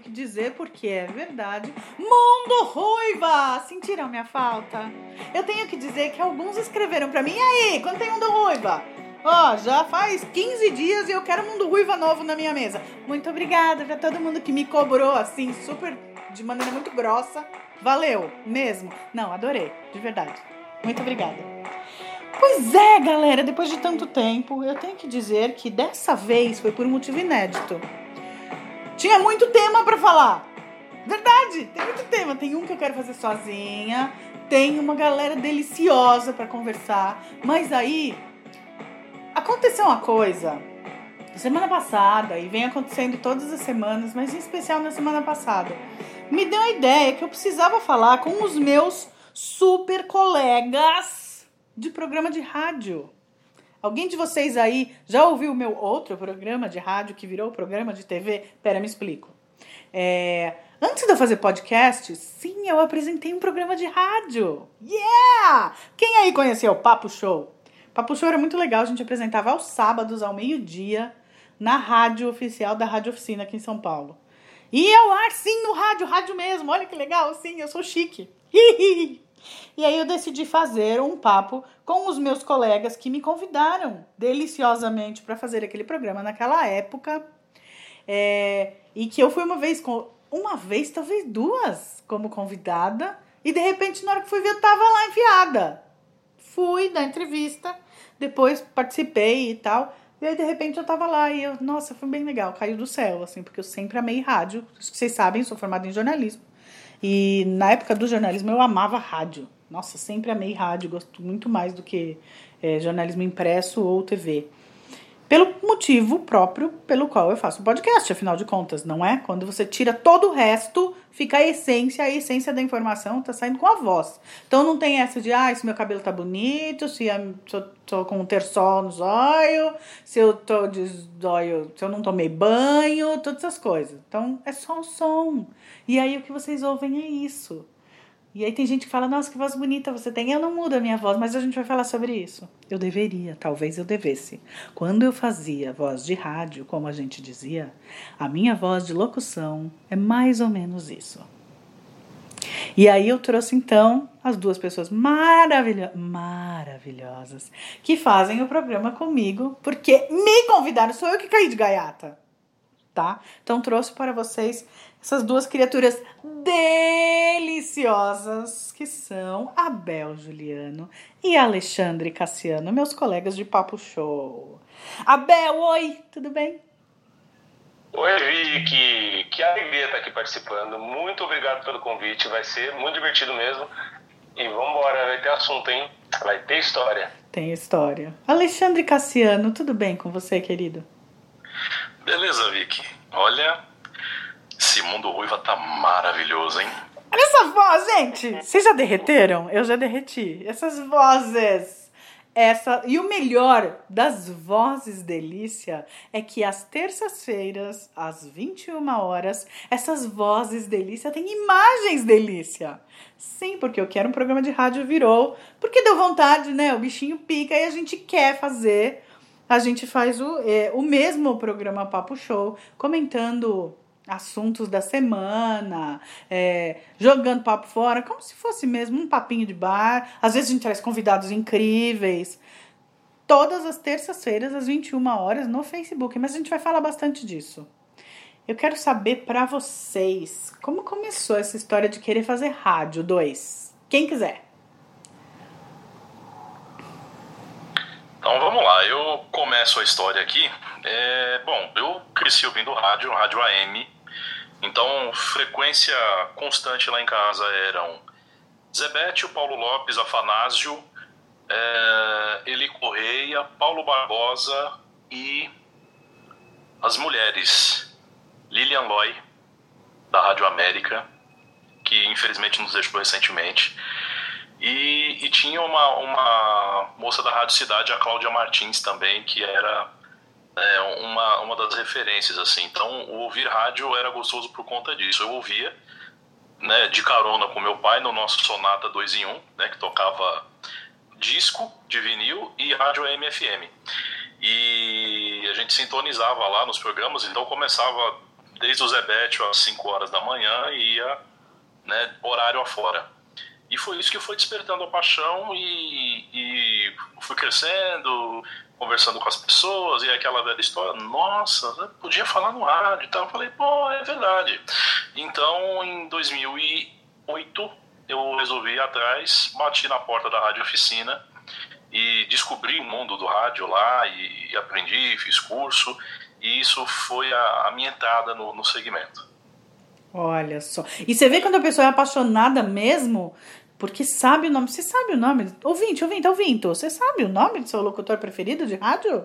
tenho que dizer, porque é verdade. Mundo Ruiva! Sentiram minha falta? Eu tenho que dizer que alguns escreveram pra mim. E aí, quando tem Mundo Ruiva? Ó, oh, já faz 15 dias e eu quero Mundo Ruiva novo na minha mesa. Muito obrigada pra todo mundo que me cobrou assim, super, de maneira muito grossa. Valeu, mesmo. Não, adorei, de verdade. Muito obrigada. Pois é, galera, depois de tanto tempo, eu tenho que dizer que dessa vez foi por um motivo inédito. Tinha muito tema para falar. Verdade, tem muito tema. Tem um que eu quero fazer sozinha, tem uma galera deliciosa para conversar, mas aí aconteceu uma coisa semana passada e vem acontecendo todas as semanas, mas em especial na semana passada. Me deu a ideia que eu precisava falar com os meus super colegas de programa de rádio. Alguém de vocês aí já ouviu o meu outro programa de rádio que virou programa de TV? Pera, me explico. É, antes de eu fazer podcast, sim, eu apresentei um programa de rádio. Yeah! Quem aí conheceu o Papo Show? Papo Show era muito legal, a gente apresentava aos sábados, ao meio-dia, na rádio oficial da Rádio Oficina aqui em São Paulo. E ao ar, sim, no rádio, rádio mesmo. Olha que legal, sim, eu sou chique. E aí eu decidi fazer um papo com os meus colegas que me convidaram deliciosamente para fazer aquele programa naquela época. É, e que eu fui uma vez uma vez, talvez duas, como convidada, e de repente, na hora que fui ver, eu tava lá enviada. Fui da entrevista, depois participei e tal. E aí, de repente, eu tava lá e eu, nossa, foi bem legal, caiu do céu, assim, porque eu sempre amei rádio. Vocês sabem, sou formada em jornalismo. E na época do jornalismo eu amava rádio. Nossa, sempre amei rádio, gosto muito mais do que é, jornalismo impresso ou TV. Pelo motivo próprio pelo qual eu faço o podcast, afinal de contas, não é? Quando você tira todo o resto, fica a essência, a essência da informação tá saindo com a voz. Então não tem essa de, ah, se meu cabelo tá bonito, se eu tô, com um terçol no zóio, se eu tô de zóio, se eu não tomei banho, todas essas coisas. Então é só o som. E aí o que vocês ouvem é isso. E aí tem gente que fala, nossa, que voz bonita você tem. Eu não mudo a minha voz, mas a gente vai falar sobre isso. Eu deveria, talvez eu devesse. Quando eu fazia voz de rádio, como a gente dizia, a minha voz de locução é mais ou menos isso. E aí eu trouxe então as duas pessoas maravilho maravilhosas que fazem o programa comigo, porque me convidaram, sou eu que caí de gaiata, tá? Então trouxe para vocês essas duas criaturas deliciosas que são Abel Juliano e Alexandre Cassiano, meus colegas de Papo Show. Abel, oi, tudo bem? Oi, Vicky, que alegria estar aqui participando. Muito obrigado pelo convite, vai ser muito divertido mesmo. E vamos embora, vai ter assunto, hein? Vai ter história. Tem história. Alexandre Cassiano, tudo bem com você, querido? Beleza, Vicky. Olha, esse mundo ruiva tá maravilhoso, hein? Olha essa voz, gente! Vocês já derreteram? Eu já derreti. Essas vozes. Essa e o melhor das vozes delícia é que às terças-feiras, às 21 horas, essas vozes delícia têm imagens delícia. Sim, porque eu quero um programa de rádio virou, porque deu vontade, né? O bichinho pica e a gente quer fazer. A gente faz o, é, o mesmo programa Papo Show, comentando assuntos da semana, é, jogando papo fora, como se fosse mesmo um papinho de bar. Às vezes a gente traz convidados incríveis. Todas as terças-feiras, às 21 horas, no Facebook. Mas a gente vai falar bastante disso. Eu quero saber para vocês como começou essa história de querer fazer rádio 2. Quem quiser. Então vamos lá, eu começo a história aqui. É, bom, eu cresci ouvindo rádio, rádio AM, então, frequência constante lá em casa eram Zebete, Paulo Lopes, Afanásio, é, Eli Correia, Paulo Barbosa e as mulheres Lilian Loy, da Rádio América, que infelizmente nos deixou recentemente, e, e tinha uma, uma moça da Rádio Cidade, a Cláudia Martins também, que era é, uma, uma das referências, assim. Então, o ouvir rádio era gostoso por conta disso. Eu ouvia, né, de carona com meu pai no nosso Sonata 2 em 1, né, que tocava disco de vinil e rádio MFM. E a gente sintonizava lá nos programas, então começava desde o Zebete às 5 horas da manhã e ia né, horário afora. E foi isso que foi despertando a paixão e, e fui crescendo, conversando com as pessoas e aquela velha história, nossa, podia falar no rádio e tal. Eu falei, pô, é verdade. Então, em 2008, eu resolvi ir atrás, bati na porta da rádio oficina e descobri o mundo do rádio lá e, aprendi, fiz curso e isso foi a, a minha entrada no, no segmento. Olha só. E você vê quando a pessoa é apaixonada mesmo, porque sabe o nome. Você sabe o nome? Ouvinte, ouvinte, ouvinte. Você sabe o nome do seu locutor preferido de rádio?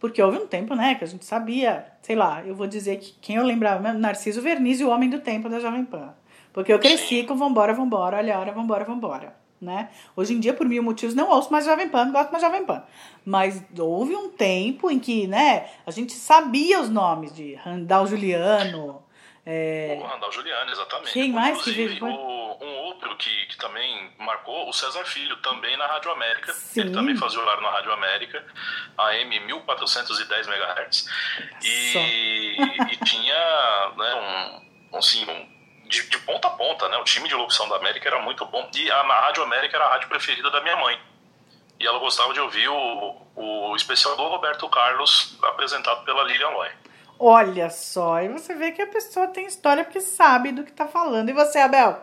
Porque houve um tempo, né, que a gente sabia, sei lá, eu vou dizer que quem eu lembrava, Narciso Verniz e o Homem do Tempo da Jovem Pan. Porque eu cresci com Vambora, Vambora, olha a hora, Vambora, Vambora, né? Hoje em dia, por mil motivos, não ouço mais Jovem Pan, não gosto mais Jovem Pan. Mas houve um tempo em que, né, a gente sabia os nomes de Randall Juliano, é... O Randall Juliano, exatamente. Quem mais que veio? O, um outro que, que também marcou, o César Filho, também na Rádio América. Sim. Ele também fazia horário na Rádio América, AM 1410 MHz. E, e tinha né, um, assim, um, de, de, ponta a ponta, né? O time de locução da América era muito bom. E a, a Rádio América era a rádio preferida da minha mãe. E ela gostava de ouvir o, o especial do Roberto Carlos, apresentado pela Lilian Loy. Olha só, e você vê que a pessoa tem história porque sabe do que está falando. E você, Abel?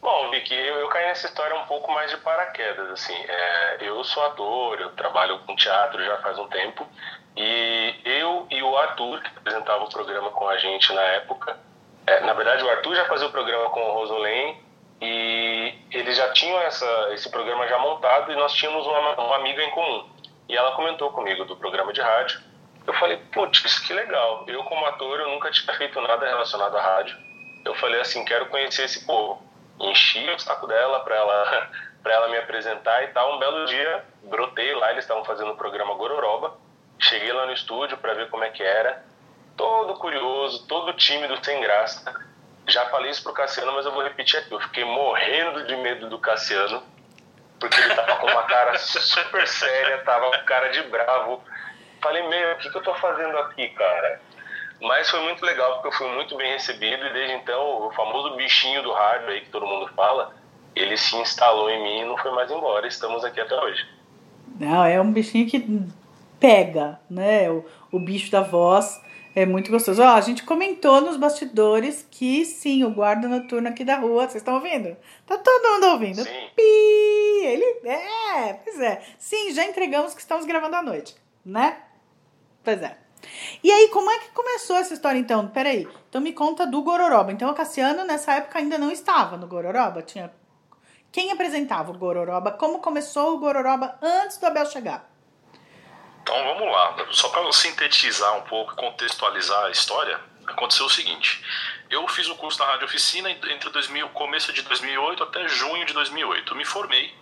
Bom, Vicky, eu, eu caí nessa história um pouco mais de paraquedas, assim. É, eu sou ator, eu trabalho com teatro já faz um tempo, e eu e o Arthur, que apresentava o programa com a gente na época, é, na verdade o Arthur já fazia o programa com o Rosolém, e eles já tinham essa, esse programa já montado, e nós tínhamos uma, uma amiga em comum. E ela comentou comigo do programa de rádio, eu falei, putz, que legal. Eu, como ator, eu nunca tinha feito nada relacionado à rádio. Eu falei assim, quero conhecer esse povo. Enchi o saco dela para ela, ela me apresentar e tal. Um belo dia, brotei lá, eles estavam fazendo o programa Gororoba. Cheguei lá no estúdio para ver como é que era. Todo curioso, todo tímido, sem graça. Já falei isso pro Cassiano, mas eu vou repetir aqui. Eu fiquei morrendo de medo do Cassiano, porque ele tava com uma cara super séria, tava com cara de bravo falei, meu, o que, que eu tô fazendo aqui, cara? Mas foi muito legal porque eu fui muito bem recebido e desde então o famoso bichinho do rádio aí que todo mundo fala, ele se instalou em mim e não foi mais embora. Estamos aqui até hoje. Não, é um bichinho que pega, né? O, o bicho da voz é muito gostoso. Ó, a gente comentou nos bastidores que sim, o guarda noturno aqui da rua, vocês estão ouvindo? Tá todo mundo ouvindo. Sim. Pi! Ele é, pois é. Sim, já entregamos que estamos gravando à noite, né? Pois é. E aí, como é que começou essa história então? Peraí. Então me conta do Gororoba. Então o Cassiano nessa época ainda não estava no Gororoba? Tinha. Quem apresentava o Gororoba? Como começou o Gororoba antes do Abel chegar? Então vamos lá. Só para sintetizar um pouco, contextualizar a história, aconteceu o seguinte. Eu fiz o curso na Rádio Oficina entre 2000, começo de 2008 até junho de 2008. Me formei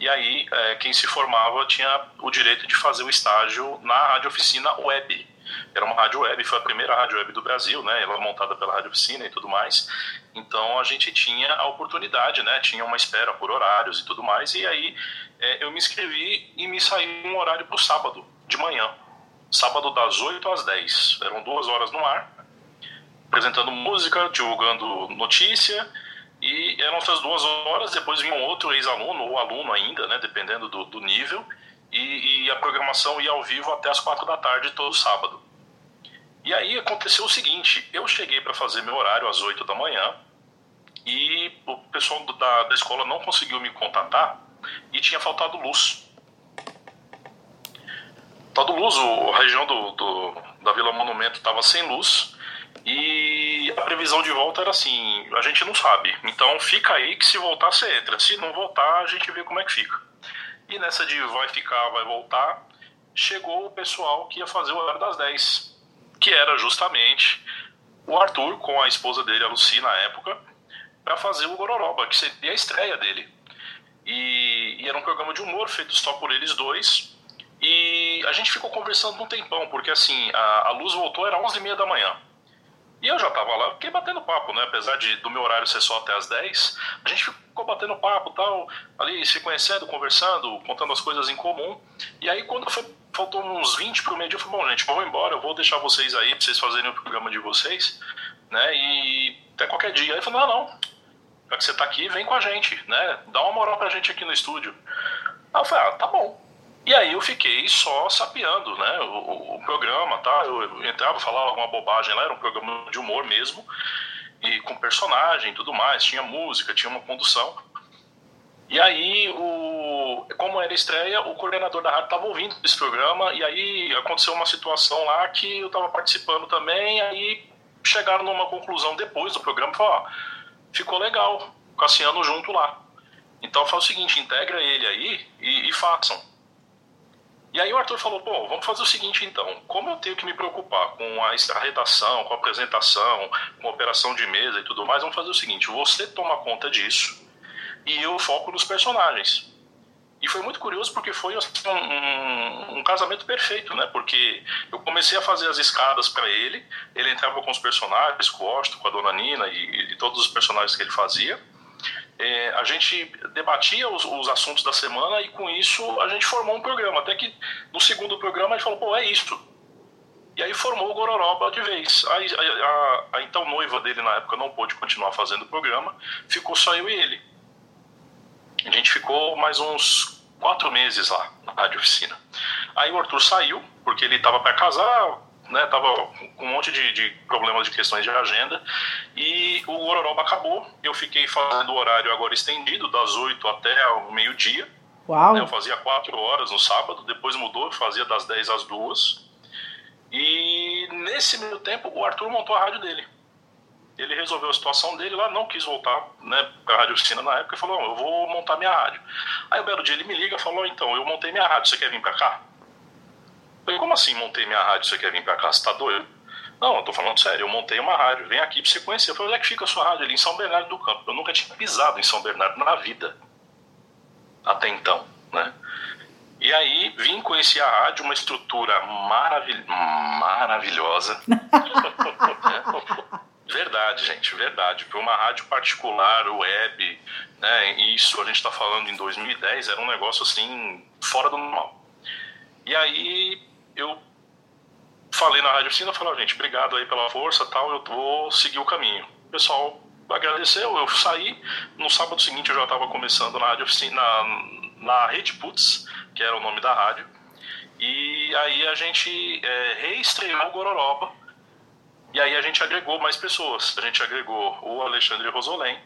e aí é, quem se formava tinha o direito de fazer o estágio na Rádio Oficina Web. Era uma rádio web, foi a primeira rádio web do Brasil, né? Ela montada pela Rádio Oficina e tudo mais. Então a gente tinha a oportunidade, né? Tinha uma espera por horários e tudo mais. E aí é, eu me inscrevi e me saí um horário para o sábado, de manhã. Sábado das 8 às 10. Eram duas horas no ar apresentando música, divulgando notícia, e eram essas duas horas, depois vinha um outro ex-aluno, ou aluno ainda, né, dependendo do, do nível, e, e, a programação ia ao vivo até as quatro da tarde todo sábado. E aí aconteceu o seguinte, eu cheguei para fazer meu horário às oito da manhã, e o pessoal da, da escola não conseguiu me contatar, e tinha faltado luz. Faltado luz, a região do, do da Vila Monumento estava sem luz, e a previsão de volta era assim: a gente não sabe. Então fica aí que se voltar você entra. Se não voltar, a gente vê como é que fica. E nessa de vai ficar, vai voltar, chegou o pessoal que ia fazer o horário das 10, que era justamente o Arthur com a esposa dele, a Lucy, na época, para fazer o Gororoba, que seria a estreia dele. E, e, era um programa de humor feito só por eles dois. E a gente ficou conversando um tempão, porque assim, a, a luz voltou, era 11h30 da manhã. E eu já tava lá, fiquei batendo papo, né? Apesar de, do meu horário ser só até as 10, a gente ficou batendo papo tal, ali se conhecendo, conversando, contando as coisas em comum. E aí quando foi faltou uns 20 pro meio dia. Eu falei, bom, gente, vamos embora, eu vou deixar vocês aí pra vocês fazerem o programa de vocês, né? E até qualquer dia. Aí ele falou, não, não, já que você tá aqui, vem com a gente, né? Dá uma moral pra gente aqui no estúdio. Aí eu falei, ah, tá bom. E aí eu fiquei só sapeando, né, o, o programa, tá? Eu, entrava, falava alguma bobagem lá, era um programa de humor mesmo, e com personagem e tudo mais, tinha música, tinha uma condução. E aí, o, como era estreia, o coordenador da rádio estava ouvindo esse programa, e aí aconteceu uma situação lá que eu estava participando também, aí chegaram numa conclusão depois do programa, falaram, ó, ficou legal, Cassiano junto lá. Então faz o seguinte, integra ele aí e, e façam. E aí o Arthur falou, pô, vamos fazer o seguinte então, como eu tenho que me preocupar com a, redação, com a apresentação, com a operação de mesa e tudo mais, vamos fazer o seguinte, você toma conta disso e eu foco nos personagens. E foi muito curioso porque foi assim, um, um, um, casamento perfeito, né? Porque eu comecei a fazer as escadas para ele, ele entrava com os personagens, com o Osto, com a Dona Nina e, e todos os personagens que ele fazia é, a gente debatia os, os, assuntos da semana e com isso a gente formou um programa. Até que no segundo programa a gente falou, pô, é isso. E aí formou o Gororoba de vez. A, a, a, a então noiva dele na época não pôde continuar fazendo o programa, ficou só eu e ele. A gente ficou mais uns quatro meses lá na rádio oficina. Aí o Arthur saiu, porque ele estava para casar, né, tava com um monte de, de, problemas de questões de agenda e o Gororoba acabou. Eu fiquei fazendo o horário agora estendido, das 8 até o meio-dia. Uau! Né, eu fazia 4 horas no sábado, depois mudou, fazia das 10 às 2. E nesse meio tempo o Arthur montou a rádio dele. Ele resolveu a situação dele lá, não quis voltar né, para a Rádio Oficina na época e falou: Eu vou montar minha rádio. Aí o belo dia ele me liga e falou: Então, eu montei minha rádio, você quer vir para cá? Falei, como assim montei minha rádio? Você quer vir pra cá? Você tá doido? Não, eu tô falando sério, eu montei uma rádio, vem aqui pra você conhecer. Eu falei, onde é que fica a sua rádio? Ali em São Bernardo do Campo. Eu nunca tinha pisado em São Bernardo na vida. Até então, né? E aí vim conhecer a rádio, uma estrutura maravil... maravilhosa. verdade, gente, verdade. Para uma rádio particular, web, né? Isso a gente está falando em 2010, era um negócio assim, fora do normal. E aí eu falei na Rádio Oficina, falei, oh, gente, obrigado aí pela força tal, eu vou seguir o caminho. O pessoal agradeceu, eu saí, no sábado seguinte eu já estava começando na Rádio Oficina, na, na Rede Putz, que era o nome da rádio, e aí a gente é, reestreou o Gororoba, e aí a gente agregou mais pessoas, a gente agregou o Alexandre Rosolém,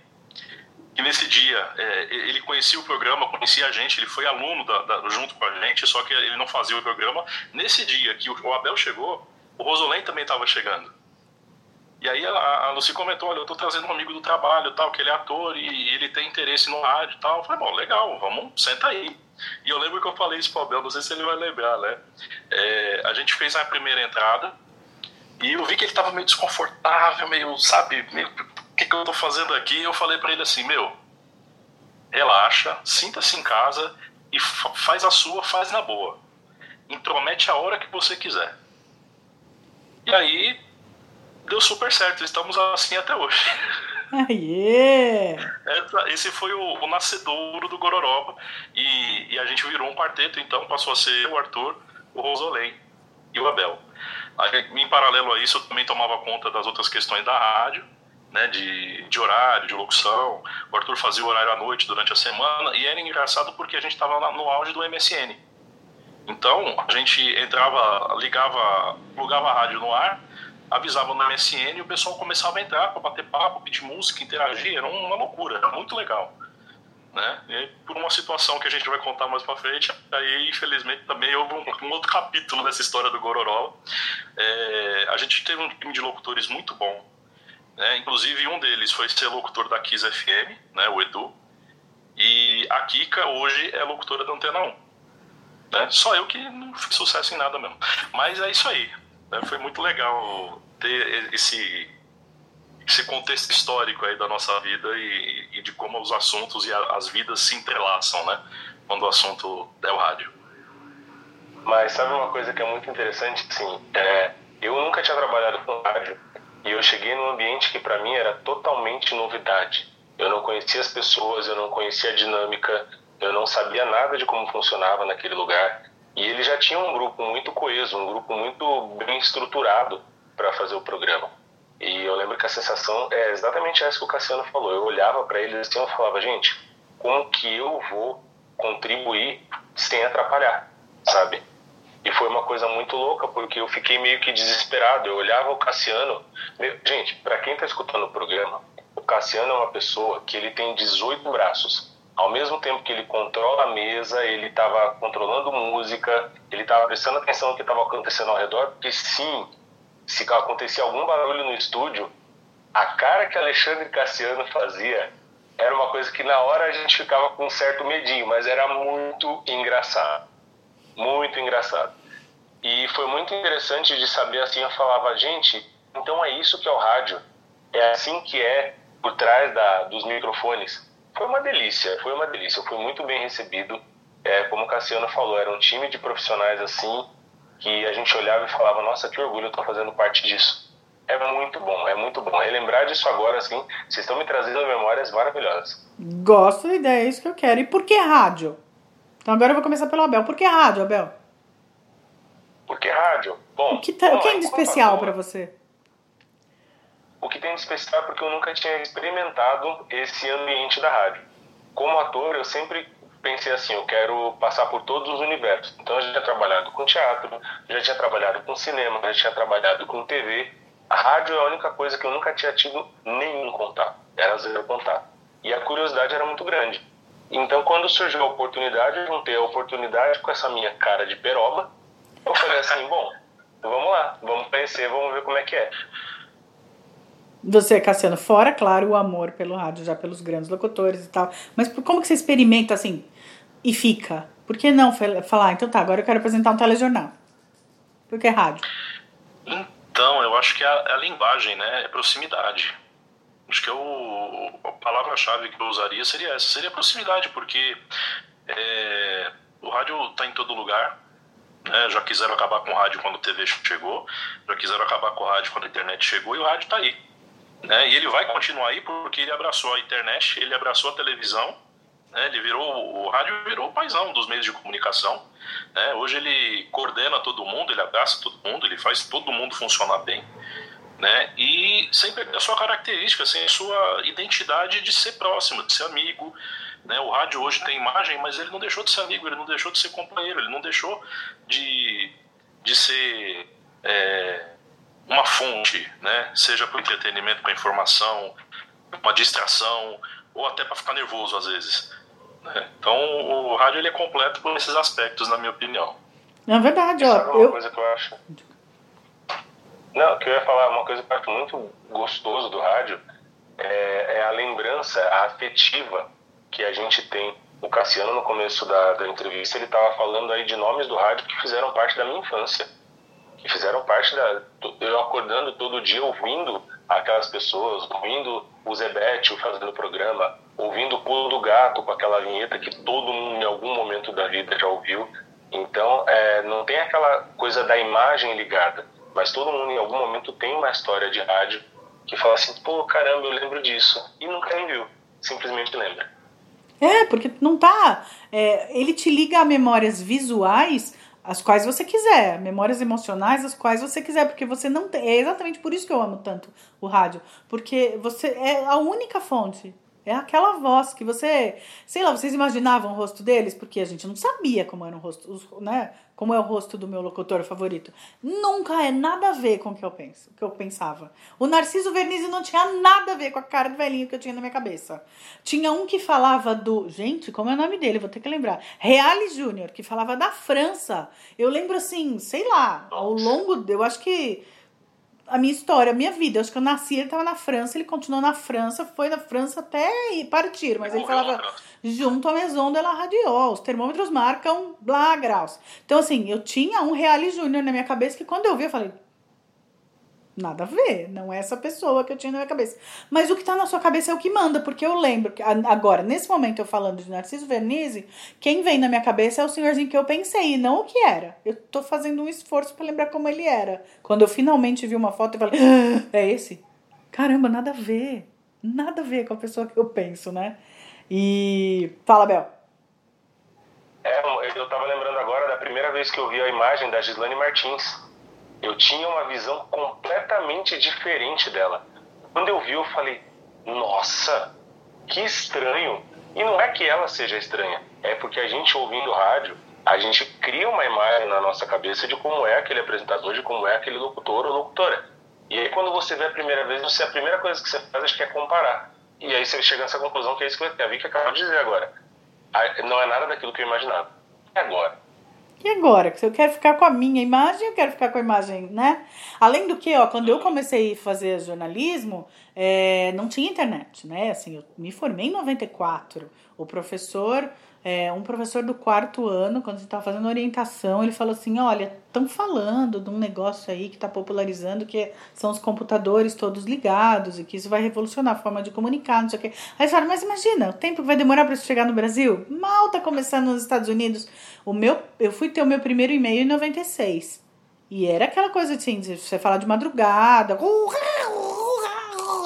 que nesse dia é, ele conhecia o programa, conhecia a gente, ele foi aluno da, da, junto com a gente, só que ele não fazia o programa. Nesse dia que o, o Abel chegou, o Rosolém também estava chegando. E aí a, a Lucy comentou, olha, eu estou trazendo um amigo do trabalho, tal, que ele é ator e ele tem interesse no rádio e tal. Eu falei, bom, legal, vamos, senta aí. E eu lembro que eu falei isso pro Abel, não sei se ele vai lembrar, né? É, a gente fez a primeira entrada e eu vi que ele estava meio desconfortável, meio, sabe, meio que, que eu tô fazendo aqui? Eu falei para ele assim, meu, relaxa, sinta-se em casa e faz a sua, faz na boa. Intromete a hora que você quiser. E aí, deu super certo, estamos assim até hoje. Aê! Esse foi o, o nascedouro do Gororoba e, e, a gente virou um quarteto, então passou a ser o Arthur, o Rosolém e o Abel. Aí, em paralelo a isso, eu também tomava conta das outras questões da rádio, né, de, de horário, de locução. O Arthur fazia o horário à noite durante a semana e era engraçado porque a gente estava no auge do MSN. Então a gente entrava, ligava, plugava a rádio no ar, avisava no MSN e o pessoal começava a entrar para bater papo, pedir música, interagir. Era uma loucura, era muito legal. Né? E por uma situação que a gente vai contar mais para frente, aí infelizmente também houve um, um, outro capítulo dessa história do Gororola. É, a gente teve um time de locutores muito bom, né? Inclusive, um deles foi ser locutor da Kiss FM, né, o Edu. E a Kika hoje é locutora da Antena 1. Né? Só eu que não fiz sucesso em nada mesmo. Mas é isso aí. Né? Foi muito legal ter esse, esse contexto histórico aí da nossa vida e, e de como os assuntos e a, as vidas se entrelaçam, né? Quando o assunto é o rádio. Mas sabe uma coisa que é muito interessante? Assim, é, eu nunca tinha trabalhado com rádio e eu cheguei num ambiente que para mim era totalmente novidade. Eu não conhecia as pessoas, eu não conhecia a dinâmica, eu não sabia nada de como funcionava naquele lugar. E ele já tinha um grupo muito coeso, um grupo muito bem estruturado para fazer o programa. E eu lembro que a sensação é exatamente essa que o Cassiano falou. Eu olhava para ele assim, eu falava, gente, como que eu vou contribuir sem atrapalhar, sabe? E foi uma coisa muito louca, porque eu fiquei meio que desesperado. Eu olhava o Cassiano. Meu, gente, para quem está escutando o programa, o Cassiano é uma pessoa que ele tem 18 braços. Ao mesmo tempo que ele controla a mesa, ele estava controlando música, ele estava prestando atenção no que estava acontecendo ao redor, porque sim, se acontecia algum barulho no estúdio, a cara que Alexandre Cassiano fazia era uma coisa que na hora a gente ficava com um certo medinho, mas era muito engraçado. Muito engraçado. E foi muito interessante de saber assim, eu falava, gente, então é isso que é o rádio. É assim que é por trás da, dos microfones. Foi uma delícia, foi uma delícia. Eu fui muito bem recebido. É, como o Cassiano falou, era um time de profissionais assim, que a gente olhava e falava, nossa, que orgulho, eu estou fazendo parte disso. É muito bom, é muito bom. Relembrar disso agora, assim, vocês estão me trazendo memórias maravilhosas. Gosto da ideia, é isso que eu quero. E por que rádio? Então agora eu vou começar pelo Abel. Por que rádio, Abel? Por que rádio? Bom, o que, tá, o que é de especial para você? O que tem de especial é porque eu nunca tinha experimentado esse ambiente da rádio. Como ator, eu sempre pensei assim, eu quero passar por todos os universos. Então eu já tinha trabalhado com teatro, já tinha trabalhado com cinema, já tinha trabalhado com TV. A rádio é a única coisa que eu nunca tinha tido nenhum contato. Era zero contato. E a curiosidade era muito grande. Então, quando surgiu a oportunidade, eu juntei a oportunidade com essa minha cara de peroba. Eu falei assim: bom, vamos lá, vamos conhecer, vamos ver como é que é. Você, Cassiano, fora, claro, o amor pelo rádio, já pelos grandes locutores e tal. Mas como que você experimenta assim e fica? Por que não falar, então tá, agora eu quero apresentar um telejornal? Por que rádio? Então, eu acho que é a, é a linguagem, né? É proximidade. Acho que é o, a palavra-chave que eu usaria seria essa, seria proximidade, porque é, o rádio está em todo lugar, né? já quiseram acabar com o rádio quando a TV chegou, já quiseram acabar com o rádio quando a internet chegou, e o rádio está aí. Né? E ele vai continuar aí porque ele abraçou a internet, ele abraçou a televisão, né? ele virou, o rádio virou o paizão dos meios de comunicação. Né? Hoje ele coordena todo mundo, ele abraça todo mundo, ele faz todo mundo funcionar bem né? E sempre a sua característica, assim, a sua identidade de ser próximo, de ser amigo, né? O rádio hoje tem imagem, mas ele não deixou de ser amigo, ele não deixou de ser companheiro, ele não deixou de, de ser é, uma fonte, né? Seja para o entretenimento, para informação, uma distração ou até para ficar nervoso às vezes. Né? Então o rádio ele é completo por esses aspectos, na minha opinião. É verdade, ó. Sabe uma eu... coisa que eu acho não, que eu ia falar, uma coisa que eu acho muito gostoso do rádio é, é, a lembrança afetiva que a gente tem. O Cassiano, no começo da, da entrevista, ele estava falando aí de nomes do rádio que fizeram parte da minha infância. Que fizeram parte da. Eu acordando todo dia ouvindo aquelas pessoas, ouvindo o Zebete fazendo o programa, ouvindo o Pulo do Gato com aquela vinheta que todo mundo em algum momento da vida já ouviu. Então, é, não tem aquela coisa da imagem ligada mas todo mundo em algum momento tem uma história de rádio que fala assim, pô, caramba, eu lembro disso. E nunca nem viu, simplesmente lembra. É, porque não tá. É, ele te liga a memórias visuais as quais você quiser, memórias emocionais as quais você quiser, porque você não tem. É exatamente por isso que eu amo tanto o rádio, porque você é a única fonte é aquela voz que você, sei lá, vocês imaginavam o rosto deles, porque a gente não sabia como era o rosto, né? Como é o rosto do meu locutor favorito. Nunca é nada a ver com o que eu penso, o que eu pensava. O Narciso Vernizzi não tinha nada a ver com a cara do velhinho que eu tinha na minha cabeça. Tinha um que falava do, gente, como é o nome dele? Vou ter que lembrar. Reale Júnior, que falava da França. Eu lembro assim, sei lá, ao longo, eu acho que a minha história, a minha vida. Eu acho que eu nasci, ele estava na França, ele continuou na França, foi na França até partir, mas ele falava junto à Maison de la Radio, os termômetros marcam blá graus. Então, assim, eu tinha um Reale Júnior na minha cabeça que quando eu vi, eu falei, Nada a ver, não é essa pessoa que eu tinha na minha cabeça. Mas o que tá na sua cabeça é o que manda, porque eu lembro que agora, nesse momento eu falando de Narciso Vernizzi, quem vem na minha cabeça é o senhorzinho que eu pensei, e não o que era. Eu tô fazendo um esforço para lembrar como ele era. Quando eu finalmente vi uma foto, eu falei, ah, é esse? Caramba, nada a ver. Nada a ver com a pessoa que eu penso, né? E. Fala, Bel. É, eu tava lembrando agora da primeira vez que eu vi a imagem da Gislane Martins. Eu tinha uma visão completamente diferente dela. Quando eu vi, eu falei: Nossa, que estranho. E não é que ela seja estranha, é porque a gente ouvindo rádio, a gente cria uma imagem na nossa cabeça de como é aquele apresentador, de como é aquele locutor ou locutora. E aí quando você vê a primeira vez, você a primeira coisa que você faz acho que é comparar. E aí você chega nessa conclusão que é isso que a Vicky acabou de dizer agora. Não é nada daquilo que eu imaginava. E agora? E agora? Se eu quero ficar com a minha imagem, eu quero ficar com a imagem, né? Além do que, ó, quando eu comecei a fazer jornalismo, é, não tinha internet, né? Assim, eu me formei em 94. O professor é, um professor do quarto ano, quando a gente estava fazendo orientação, ele falou assim: olha, estão falando de um negócio aí que está popularizando, que são os computadores todos ligados e que isso vai revolucionar a forma de comunicar, não sei o quê. Aí falaram, mas imagina, o tempo que vai demorar para isso chegar no Brasil? Mal tá começando nos Estados Unidos. O meu, eu fui ter o meu primeiro e-mail em 96. E era aquela coisa assim, você falar de madrugada,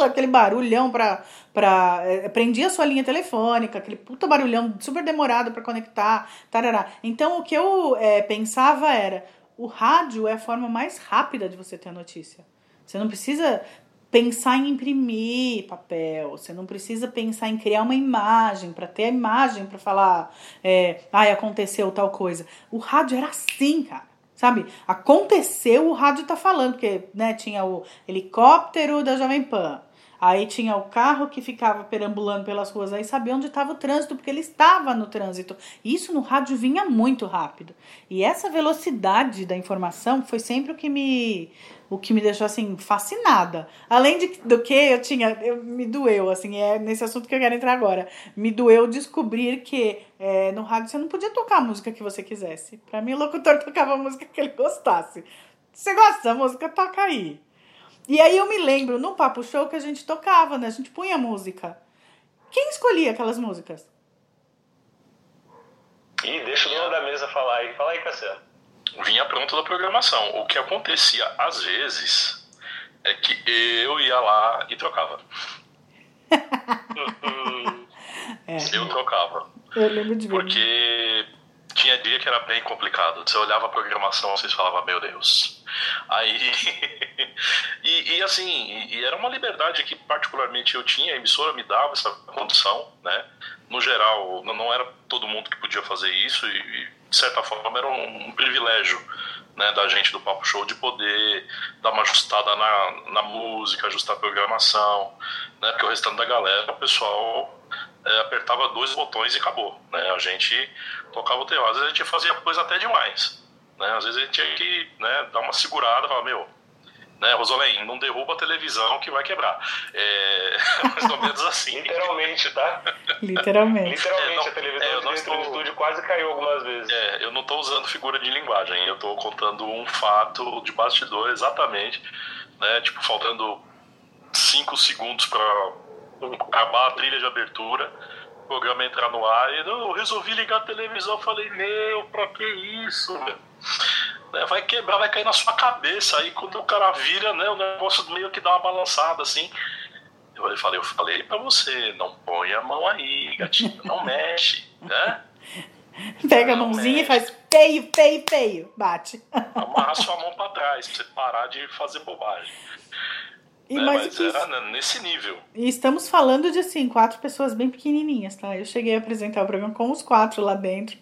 aquele barulhão para para é, prendia a sua linha telefônica, aquele puta barulhão super demorado para conectar, tarará. Então o que eu é, pensava era, o rádio é a forma mais rápida de você ter a notícia. Você não precisa pensar em imprimir papel, você não precisa pensar em criar uma imagem para ter a imagem para falar, é, ai, aconteceu tal coisa. O rádio era assim, cara. Sabe? Aconteceu, o rádio tá falando, porque né, tinha o helicóptero da Jovem Pan. Aí tinha o carro que ficava perambulando pelas ruas, aí sabia onde estava o trânsito, porque ele estava no trânsito. Isso no rádio vinha muito rápido. E essa velocidade da informação foi sempre o que me o que me deixou assim fascinada. Além de, do que eu tinha, eu, me doeu assim, é nesse assunto que eu quero entrar agora. Me doeu descobrir que é, no rádio você não podia tocar a música que você quisesse. Para mim o locutor tocava a música que ele gostasse. Você gosta da música? Toca aí. E aí eu me lembro no Papo Show que a gente tocava, né? A gente punha música. Quem escolhia aquelas músicas? Ih, deixa o dono da mesa falar aí. Fala aí, Cassiano. Vinha pronto da programação. O que acontecia às vezes é que eu ia lá e trocava. é. Eu trocava. Eu lembro de. Porque tinha dia que era bem complicado. Você olhava a programação, vocês falavam, meu Deus. Aí. e, e, assim, e, e era uma liberdade que particularmente eu tinha, a emissora me dava essa condição, né? No geral, não era todo mundo que podia fazer isso, e, de certa forma era um, um privilégio né, da gente do Papo Show de poder dar uma ajustada na, na música, ajustar a programação, né? Porque o restante da galera, o pessoal é, apertava dois botões e acabou. Né? A gente tocava o terror. Às vezes a gente fazia coisa até demais. Né? Às vezes a gente tinha que né, dar uma segurada e falar, meu, né, Rosolém, não derruba a televisão que vai quebrar. É mais ou menos assim. Literalmente, tá? Literalmente. Literalmente, é, não, a televisão é, dentro tô, do estúdio quase caiu algumas vezes. É, eu não estou usando figura de linguagem, eu estou contando um fato de bastidor exatamente, né, tipo, faltando cinco segundos para acabar a trilha de abertura, o programa entrar no ar, e eu resolvi ligar a televisão, falei, meu, pra que isso, meu? Né, vai quebrar, vai cair na sua cabeça, aí quando o cara vira, né, o negócio meio que dá uma balançada, assim, eu falei, eu falei pra você, não põe a mão aí, gatinho, não mexe, né? Pega a mãozinha mexe. e faz feio, feio, feio, bate. Amarra sua mão pra trás, pra você parar de fazer bobagem. E, é, mas, mas era nesse nível. E estamos falando de assim, quatro pessoas bem pequenininhas, tá? Eu cheguei a apresentar o programa com os quatro lá dentro.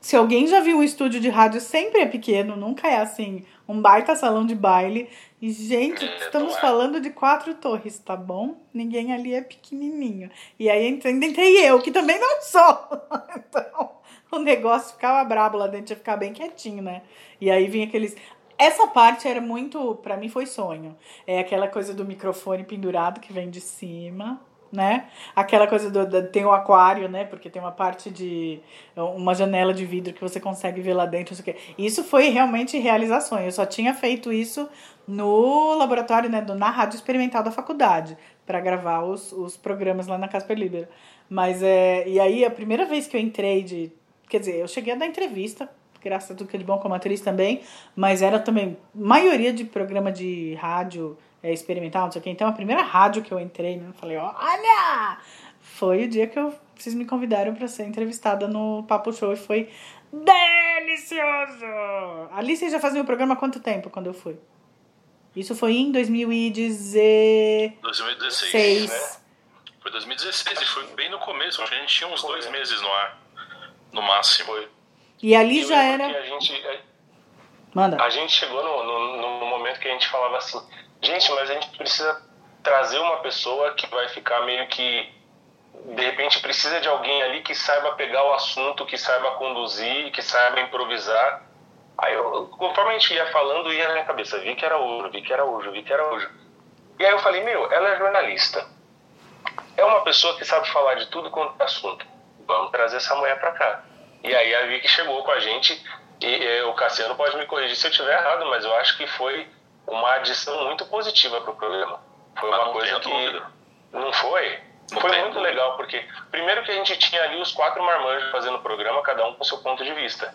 Se alguém já viu um estúdio de rádio, sempre é pequeno, nunca é assim, um baita salão de baile. E, gente, é, estamos é. falando de quatro torres, tá bom? Ninguém ali é pequenininho. E aí ainda entrei eu, que também não sou. então, o negócio ficava brabo lá dentro, ia ficar bem quietinho, né? E aí vinha aqueles. Essa parte era muito, para mim foi sonho. É aquela coisa do microfone pendurado que vem de cima, né? Aquela coisa do, do, tem o aquário, né? Porque tem uma parte de uma janela de vidro que você consegue ver lá dentro, isso, isso foi realmente realização. Eu só tinha feito isso no laboratório, né, do, na rádio experimental da faculdade, para gravar os, os programas lá na Casper Libero. Mas é, e aí a primeira vez que eu entrei de, quer dizer, eu cheguei a dar entrevista graças a tudo que ele bom como atriz também, mas era também maioria de programa de rádio é, experimental, não sei o que. Então a primeira rádio que eu entrei, né, eu falei, olha! Foi o dia que eu, vocês me convidaram para ser entrevistada no Papo Show e foi delicioso! Ali vocês já faziam o programa há quanto tempo quando eu fui? Isso foi em 2016. 2016, Seis. né? Foi 2016 e foi bem no começo. Acho que a gente tinha uns dois meses no ar, no máximo. Foi. E ali Eu já era. a gente, Manda. a gente chegou no, no, no momento que a gente falava assim, gente, mas a gente precisa trazer uma pessoa que vai ficar meio que de repente precisa de alguém ali que saiba pegar o assunto, que saiba conduzir, que saiba improvisar. Aí eu, conforme a gente ia falando, ia na minha cabeça, vi que era ouro, vi que era ouro, vi que era ouro. E aí eu falei, meu, ela é jornalista. É uma pessoa que sabe falar de tudo quanto é assunto. Vamos trazer essa mulher pra cá. E aí a Vicky chegou com a gente, e o Cassiano pode me corrigir se eu estiver errado, mas eu acho que foi uma adição muito positiva pro programa. Foi uma coisa que... Não foi? Não foi muito dúvida. legal, porque primeiro que a gente tinha ali os quatro marmanjos fazendo o programa, cada um com seu ponto de vista.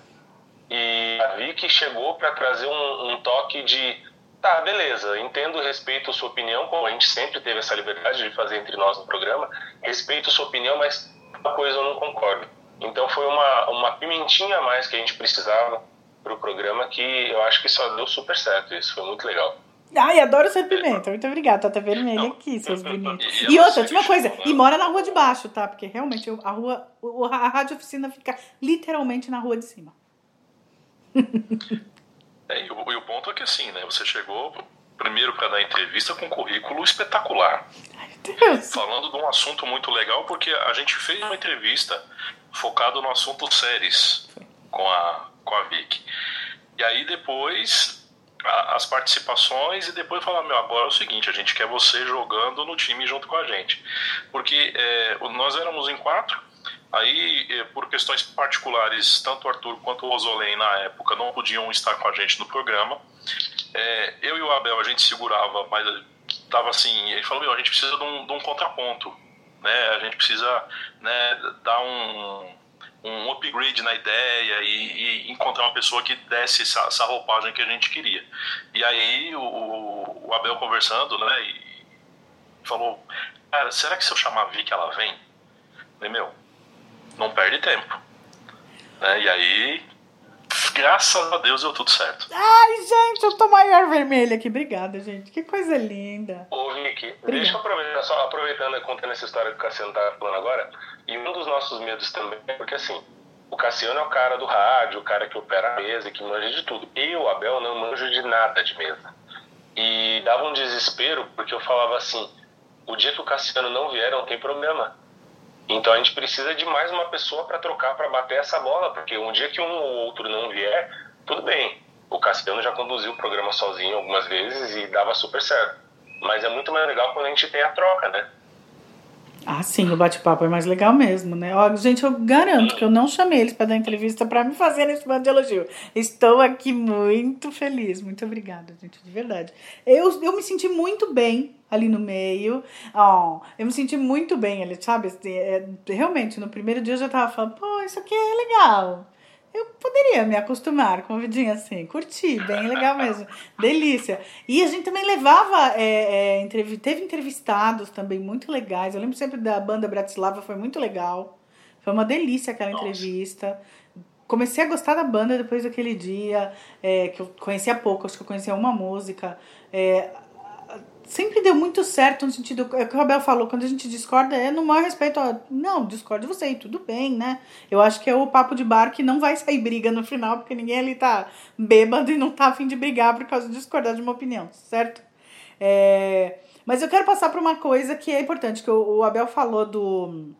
E a Vicky chegou para trazer um, um toque de, tá, beleza, entendo, respeito sua opinião, como a gente sempre teve essa liberdade de fazer entre nós no programa, respeito sua opinião, mas uma coisa eu não concordo. Então foi uma, uma pimentinha a mais que a gente precisava para o programa que eu acho que só deu super certo, isso foi muito legal. Ai, adoro ser pimenta. Muito obrigada. Tá até vermelha aqui, seus bonitos. E- outra, última coisa. E mora na rua de baixo, tá? Porque realmente eu- a rua, o- a rádio oficina fica literalmente na rua de cima. É, e, o, e o ponto é que assim, né? Você chegou primeiro para dar entrevista com um currículo espetacular. Ai, Deus. falando de um assunto muito legal, porque a gente fez uma entrevista focado no assunto séries com a, com a Vicky. E aí depois a- as participações e depois falar, meu, agora é o seguinte, a gente quer você jogando no time junto com a gente. Porque é, nós éramos em quatro, aí é, por questões particulares, tanto o Arthur quanto o Ozolen na época não podiam estar com a gente no programa. É, eu e o Abel a gente segurava, mas tava assim, ele falou, meu, a gente precisa de um, de um contraponto, né? A gente precisa né, dar um, um upgrade na ideia e, e encontrar uma pessoa que desse essa, essa roupagem que a gente queria. E aí o, o Abel conversando, né, e falou, cara, será que se eu chamar a Vicky ela vem? Eu falei, meu, não perde tempo. Né? E aí, graças a Deus deu tudo certo. Ai, gente, eu tô maior vermelha aqui. Obrigada, gente. Que coisa linda. Ô, Vicky, deixa eu aproveitar, só aproveitando e contando essa história que o Cassiano tá falando agora, e um dos nossos medos também é porque, assim, o Cassiano é o cara do rádio, o cara que opera a mesa, que manja de tudo. Eu, Abel, não manjo de nada de mesa. E dava um desespero, porque eu falava assim, o dia que o Cassiano não vier, não tem problema. Então a gente precisa de mais uma pessoa para trocar, para bater essa bola, porque um dia que um ou outro não vier, tudo bem. O Cassiano já conduziu o programa sozinho algumas vezes e dava super certo. Mas é muito mais legal quando a gente tem a troca, né? Ah, sim, o bate-papo é mais legal mesmo, né? Ó, gente, eu garanto que eu não chamei eles para dar entrevista para me fazer esse bando de elogio. Estou aqui muito feliz. Muito obrigada, gente, de verdade. Eu, eu me senti muito bem ali no meio. Ó, eu me senti muito bem ali, sabe? Assim, é, realmente, no primeiro dia eu já tava falando, pô, isso aqui é legal. Eu poderia me acostumar com uma vidinha assim, curti, bem legal mesmo, delícia. E a gente também levava, é, é, entrevi teve entrevistados também muito legais. Eu lembro sempre da banda Bratislava, foi muito legal. Foi uma delícia aquela Nossa. entrevista. Comecei a gostar da banda depois daquele dia, é, que eu conhecia pouco, acho que eu conhecia uma música. É, sempre deu muito certo no sentido é o que o Abel falou, quando a gente discorda é no maior respeito, ó, não, discordo de você tudo bem, né? Eu acho que é o papo de bar que não vai sair briga no final, porque ninguém ali tá bêbado e não tá afim de brigar por causa de discordar de uma opinião, certo? É, mas eu quero passar para uma coisa que é importante, que o Abel falou do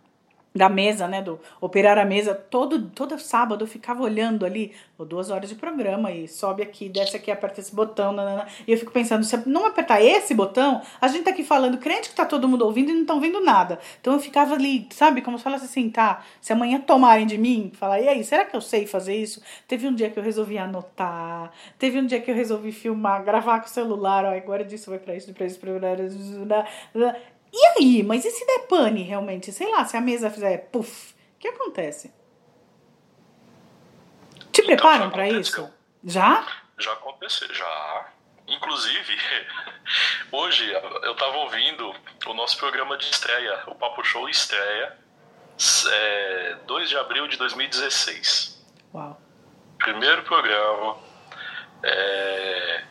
da mesa, né, do operar a mesa, todo, todo sábado eu ficava olhando ali, ou duas horas de programa, e sobe aqui, desce aqui, aperta esse botão, nanana, e eu fico pensando, se não apertar esse botão, a gente tá aqui falando, crente que tá todo mundo ouvindo e não estão vendo nada. Então eu ficava ali, sabe, como se falasse assim, tá, se amanhã tomarem de mim, falar, e aí, será que eu sei fazer isso? Teve um dia que eu resolvi anotar, teve um dia que eu resolvi filmar, gravar com o celular, ó, agora disso vai pra isso, pra isso, pra isso, e aí, mas e se der pane realmente? Sei lá, se a mesa fizer puff, o que acontece? Te Então, preparam aconteceu. isso? Já? Já aconteceu, já. Inclusive, hoje eu tava ouvindo o nosso programa de estreia, o Papo Show estreia, é, 2 de abril de 2016. Uau. primeiro programa. É,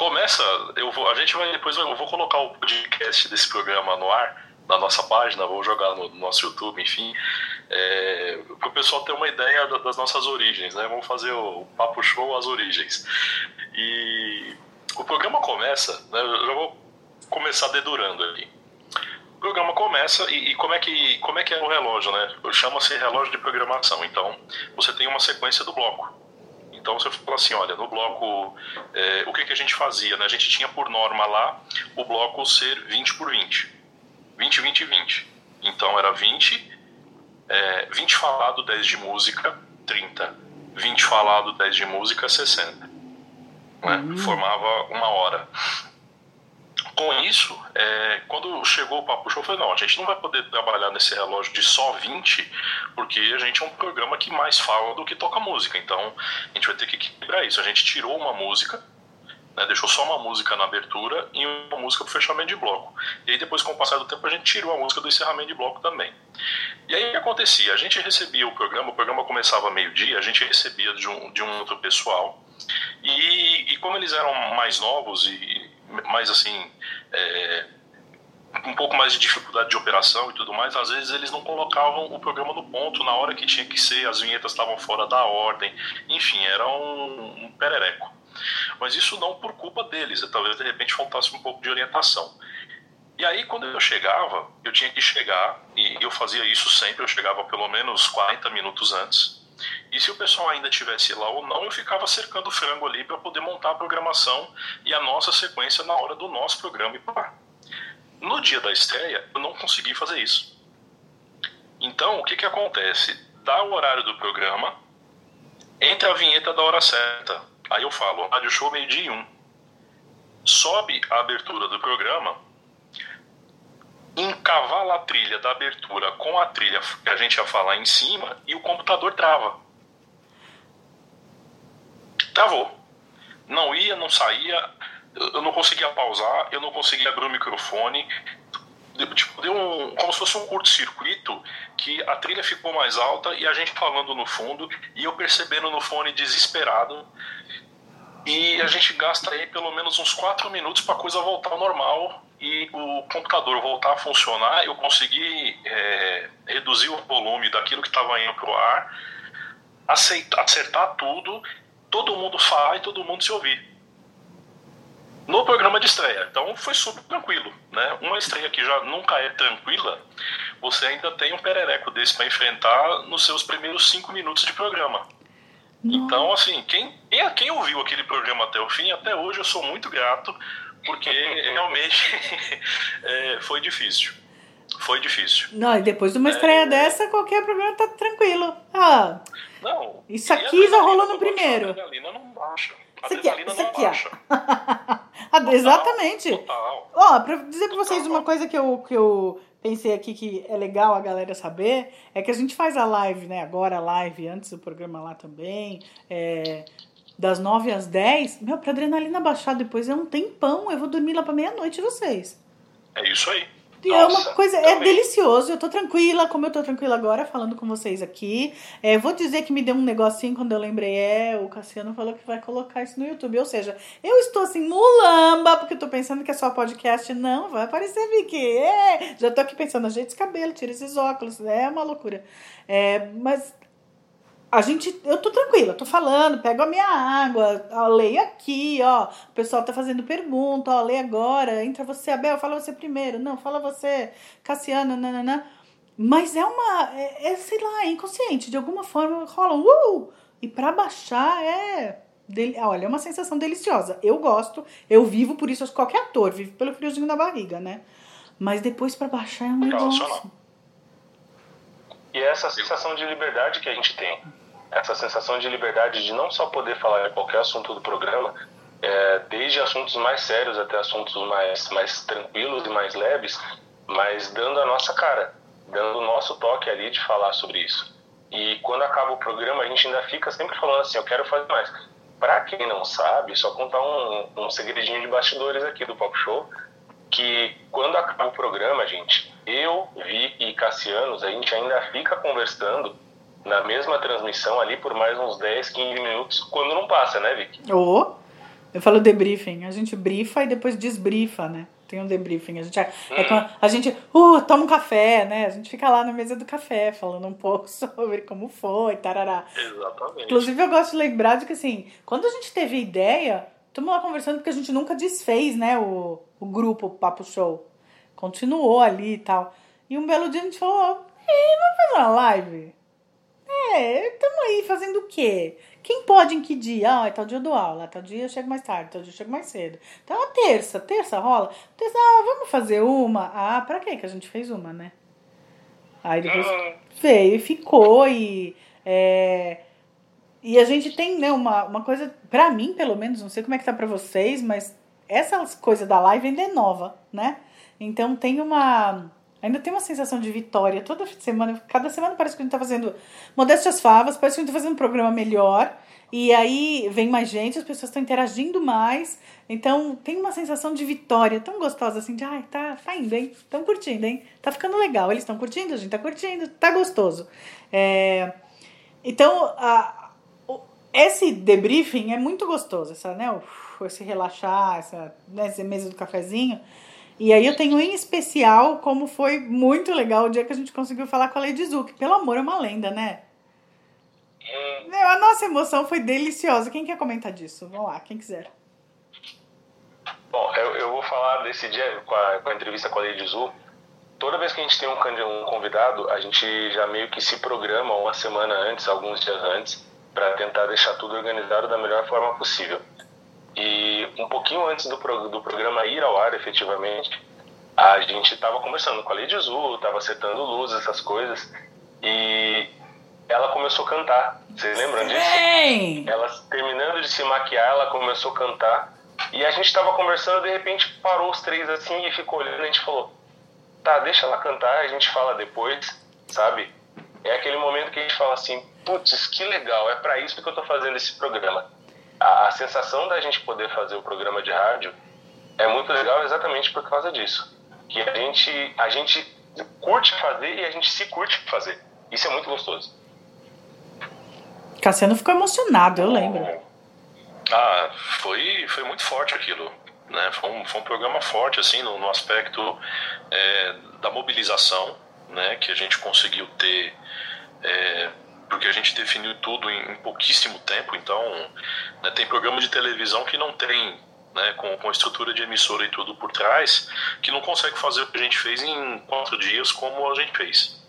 começa, eu vou, a gente vai depois eu vou colocar o podcast desse programa no ar na nossa página, vou jogar no nosso YouTube, enfim, é, para o pessoal ter uma ideia das nossas origens, né? Vamos fazer o papo show as origens. E o programa começa, né? Eu já vou começar dedurando aqui. O programa começa e, e, como é que como é que é o relógio, né? Chama-se relógio de programação. Então, você tem uma sequência do bloco. Então você fala assim, olha, no bloco, é, o que, que a gente fazia? Né? A gente tinha por norma lá o bloco ser 20 por 20. 20, 20 20. Então era 20, é, 20 falado, 10 de música, 30. 20 falado, 10 de música, 60. Né? Uhum. Formava uma hora. Com isso, é, quando chegou o Papo Show, eu falei, não, a gente não vai poder trabalhar nesse relógio de só 20, porque a gente é um programa que mais fala do que toca música. Então, a gente vai ter que quebrar isso. A gente tirou uma música, né, deixou só uma música na abertura e uma música para fechamento de bloco. E aí depois, com o passar do tempo, a gente tirou a música do encerramento de bloco também. E aí o que acontecia? A gente recebia o programa, o programa começava meio-dia, a gente recebia de um, de um outro pessoal, e, e como eles eram mais novos e mais assim. É, um pouco mais de dificuldade de operação e tudo mais, às vezes eles não colocavam o programa no ponto na hora que tinha que ser, as vinhetas estavam fora da ordem, enfim, era um, um perereco. Mas isso não por culpa deles, talvez de repente faltasse um pouco de orientação. E aí, quando eu chegava, eu tinha que chegar, e eu fazia isso sempre, eu chegava pelo menos 40 minutos antes. E se o pessoal ainda tivesse lá ou não, eu ficava cercando o frango ali para poder montar a programação e a nossa sequência na hora do nosso programa e pá. No dia da estreia, eu não consegui fazer isso. Então, o que, que acontece? Dá o horário do programa, entra a vinheta da hora certa. Aí eu falo, rádio show meio-dia e um. Sobe a abertura do programa, encavala a trilha da abertura com a trilha que a gente ia falar em cima e o computador trava. Travou. Não ia, não saía, eu não conseguia pausar, eu não conseguia abrir o microfone. Tipo, deu um, como se fosse um curto-circuito que a trilha ficou mais alta e a gente falando no fundo e eu percebendo no fone desesperado e a gente gasta aí pelo menos uns 4 minutos para a coisa voltar ao normal e o computador voltar a funcionar. Eu consegui é, reduzir o volume daquilo que estava indo para o ar, aceitar, acertar tudo, todo mundo falar e todo mundo se ouvir. No programa de estreia. Então foi super tranquilo. Né? Uma estreia que já nunca é tranquila, você ainda tem um perereco desse para enfrentar nos seus primeiros cinco minutos de programa. Então, assim, quem, quem ouviu aquele programa até o fim, até hoje eu sou muito grato, porque realmente é, foi difícil. Foi difícil. Não, e depois de uma estreia é... dessa, qualquer programa tá tranquilo. Ah, não, isso aqui já rolou no primeiro. A adrenalina não baixa. A isso aqui, adrenalina isso aqui, não baixa. total, exatamente. Total. Ó, pra dizer pra vocês uma coisa que eu, que eu pensei aqui que é legal a galera saber, é que a gente faz a live, né? Agora a live, antes do programa lá também, é, das 9 às 10. Meu, pra adrenalina baixar depois é um tempão, eu vou dormir lá pra meia-noite vocês. É isso aí. Nossa, é uma coisa, é também. é delicioso. Eu tô tranquila, como eu tô tranquila agora falando com vocês aqui. É, vou dizer que me deu um negocinho quando eu lembrei. É, o Cassiano falou que vai colocar isso no YouTube. Ou seja, eu estou assim, mulamba, porque eu tô pensando que é só podcast. Não, vai aparecer, Vicky. É, já tô aqui pensando, ajeita esse cabelo, tira esses óculos. É uma loucura. É, mas a gente, eu tô tranquila, tô falando, pego a minha água, ó, leio aqui, ó. O pessoal tá fazendo pergunta, ó, lê agora, entra você, Abel, fala você primeiro. Não, fala você, Cassiano, nananã. Mas é uma, é, é sei lá, é inconsciente, de alguma forma rola, uh! E para baixar é, del, olha, é uma sensação deliciosa. Eu gosto, eu vivo por isso, qualquer ator vive pelo friozinho na barriga, né? Mas depois para baixar é um negócio. E é essa sensação de liberdade que a gente tem essa sensação de liberdade de não só poder falar de qualquer assunto do programa, é, desde assuntos mais sérios até assuntos mais, mais tranquilos e mais leves, mas dando a nossa cara, dando o nosso toque ali de falar sobre isso. E quando acaba o programa, a gente ainda fica sempre falando assim: eu quero fazer mais. Para quem não sabe, só contar um, um segredinho de bastidores aqui do Pop Show, que quando acaba o programa, gente, eu, Vi e Cassianos, a gente ainda fica conversando na mesma transmissão ali por mais uns 10, 15 minutos, quando não passa, né, Vicky? Ou, eu falo debriefing, a gente brifa e depois desbrifa, né? Tem um debriefing, a gente, é, hum. a gente uh, toma um café, né? A gente fica lá na mesa do café falando um pouco sobre como foi, tarará. Exatamente. Inclusive, eu gosto de lembrar de que, assim, quando a gente teve ideia, estamos lá conversando porque a gente nunca desfez, né, o, o grupo o Papo Show. Continuou ali e tal. E um belo dia a gente falou, e vamos fazer uma live? É, estamos aí fazendo o quê? Quem pode em que dia? Ah, tal dia eu dou aula, tal dia eu chego mais tarde, tal dia eu chego mais cedo. Então, a terça, terça rola. Terça, ah, vamos fazer uma? Ah, pra quê que a gente fez uma, né? Aí depois uhum. veio e ficou e... É, e a gente tem, né, uma, uma coisa, pra mim, pelo menos, não sei como é que tá pra vocês, mas essas coisas da live ainda é nova, né? Então tem uma Ainda tem uma sensação de vitória toda semana. Cada semana parece que a gente tá fazendo modestas favas, parece que a gente tá fazendo um programa melhor. E aí vem mais gente, as pessoas estão interagindo mais. Então tem uma sensação de vitória tão gostosa assim, de ai, tá, tá indo, hein? Estão curtindo, hein? Tá ficando legal. Eles estão curtindo, a gente tá curtindo, tá gostoso. É... Então, a, esse debriefing é muito gostoso, essa, né? Esse relaxar, essa, né, essa mesa do cafezinho. E aí eu tenho em especial como foi muito legal o dia que a gente conseguiu falar com a Lady Zu, que pelo amor é uma lenda, né? Hum. A nossa emoção foi deliciosa. Quem quer comentar disso? Vamos lá, quem quiser. Bom, eu, eu vou falar desse dia com a, com a entrevista com a Lady Zu. Toda vez que a gente tem um, um convidado, a gente já meio que se programa uma semana antes, alguns dias antes, para tentar deixar tudo organizado da melhor forma possível. E um pouquinho antes do, pro, do programa ir ao ar, efetivamente, a gente estava conversando com a Lady Zu, estava acertando luzes, essas coisas, e ela começou a cantar. Vocês lembram disso? Sim. Ela terminando de se maquiar, ela começou a cantar. E a gente estava conversando, de repente parou os três assim e ficou olhando. E a gente falou: tá, deixa ela cantar, a gente fala depois, sabe? É aquele momento que a gente fala assim: putz, que legal, é para isso que eu tô fazendo esse programa a, a sensação da gente poder fazer o programa de rádio é muito legal exatamente por causa disso. Que a gente, a gente curte fazer e a gente se curte fazer. Isso é muito gostoso. Cassiano ficou emocionado, eu lembro. Ah, foi, foi muito forte aquilo. Né? Foi, um, foi um programa forte, assim, no, no aspecto é, da mobilização, né? Que a gente conseguiu ter é, porque a gente definiu tudo em, em pouquíssimo tempo. Então, né, tem programa de televisão que não tem, né, com, com estrutura de emissora e tudo por trás, que não consegue fazer o que a gente fez em quatro dias como a gente fez.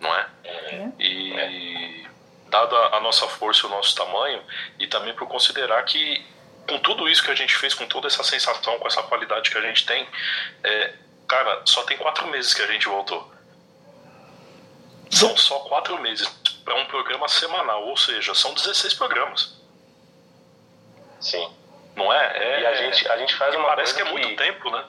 Não é? é. E, dada a nossa força e o nosso tamanho, e também por considerar que com tudo isso que a gente fez, com toda essa sensação, com essa qualidade que a gente tem, é, cara, só tem quatro meses que a gente voltou. São só quatro meses para um programa semanal, ou seja, são 16 programas. Sim. Não é? é e a gente, a gente faz uma Parece que é muito tempo, né?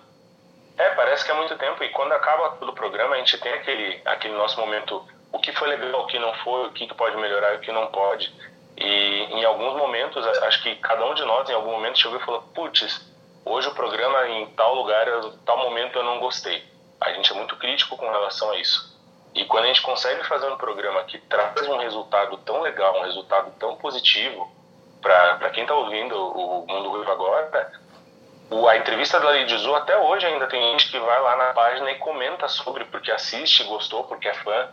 É, parece que é muito tempo. E quando acaba todo o programa, a gente tem aquele, aquele nosso momento, o que foi legal, o que não foi, o que pode melhorar e o que não pode. E em alguns momentos, acho que cada um de nós, em algum momento, chegou e falou: putz, hoje o programa em tal lugar, em tal momento eu não gostei. A gente é muito crítico com relação a isso. E quando a gente consegue fazer um programa que traz um resultado tão legal, um resultado tão positivo para quem está ouvindo o Mundo Ruivo agora, o, a entrevista da Lady Zu até hoje ainda tem gente que vai lá na página e comenta sobre, porque assiste, gostou, porque é fã.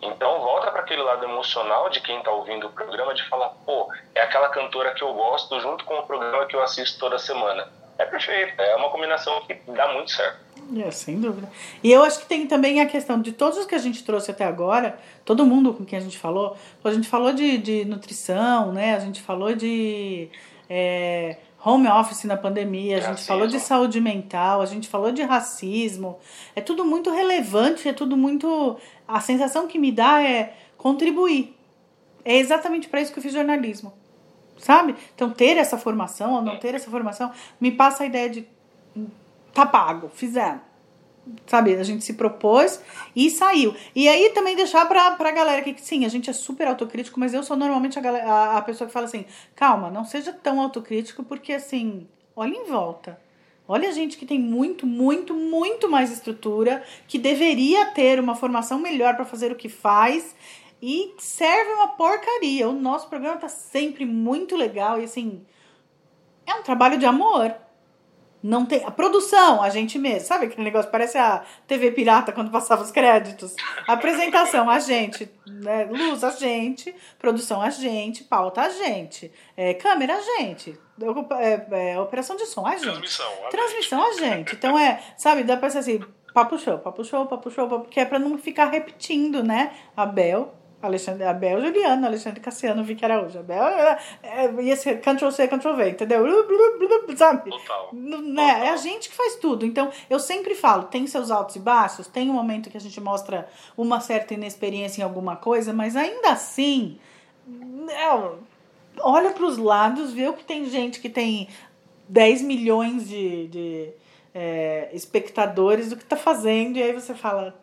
Então volta para aquele lado emocional de quem está ouvindo o programa de falar, pô, é aquela cantora que eu gosto junto com o programa que eu assisto toda semana. É perfeito, é uma combinação que dá muito certo. É, sem dúvida. E eu acho que tem também a questão de todos os que a gente trouxe até agora, todo mundo com quem a gente falou, a gente falou de, de nutrição, né? A gente falou de é, home office na pandemia, a gente racismo. falou de saúde mental, a gente falou de racismo. É tudo muito relevante, é tudo muito. A sensação que me dá é contribuir. É exatamente para isso que eu fiz jornalismo. Sabe? Então, ter essa formação ou não ter essa formação me passa a ideia de tá pago, fizemos. Sabe, a gente se propôs e saiu. E aí também deixar pra, pra galera que, sim, a gente é super autocrítico, mas eu sou normalmente a, galera, a, a pessoa que fala assim: calma, não seja tão autocrítico, porque assim, olha em volta. Olha a gente que tem muito, muito, muito mais estrutura, que deveria ter uma formação melhor para fazer o que faz e serve uma porcaria. O nosso programa tá sempre muito legal e assim, é um trabalho de amor. Não tem. A produção, a gente mesmo. Sabe aquele negócio? Parece a TV Pirata quando passava os créditos. Apresentação, a gente. Né? Luz, a gente. Produção, a gente. Pauta, a gente. É, câmera, a gente. É, é, operação de som, a gente. Transmissão, a Transmissão, gente. a gente. Então é, sabe, dá pra ser assim, papo show, papo show, papo show, papo, que é pra não ficar repetindo, né? A Bel, Alexandre Abel Juliano, Alexandre Cassiano, Vicky Araújo. Abel é, é, ia ser Ctrl C, Ctrl V, entendeu? Sabe? Total. Né? É a gente que faz tudo. Então, eu sempre falo, tem seus altos e baixos, tem um momento que a gente mostra uma certa inexperiência em alguma coisa, mas ainda assim, é, olha para os lados, vê que tem gente que tem 10 milhões de, de é, espectadores do que tá fazendo, e aí você fala,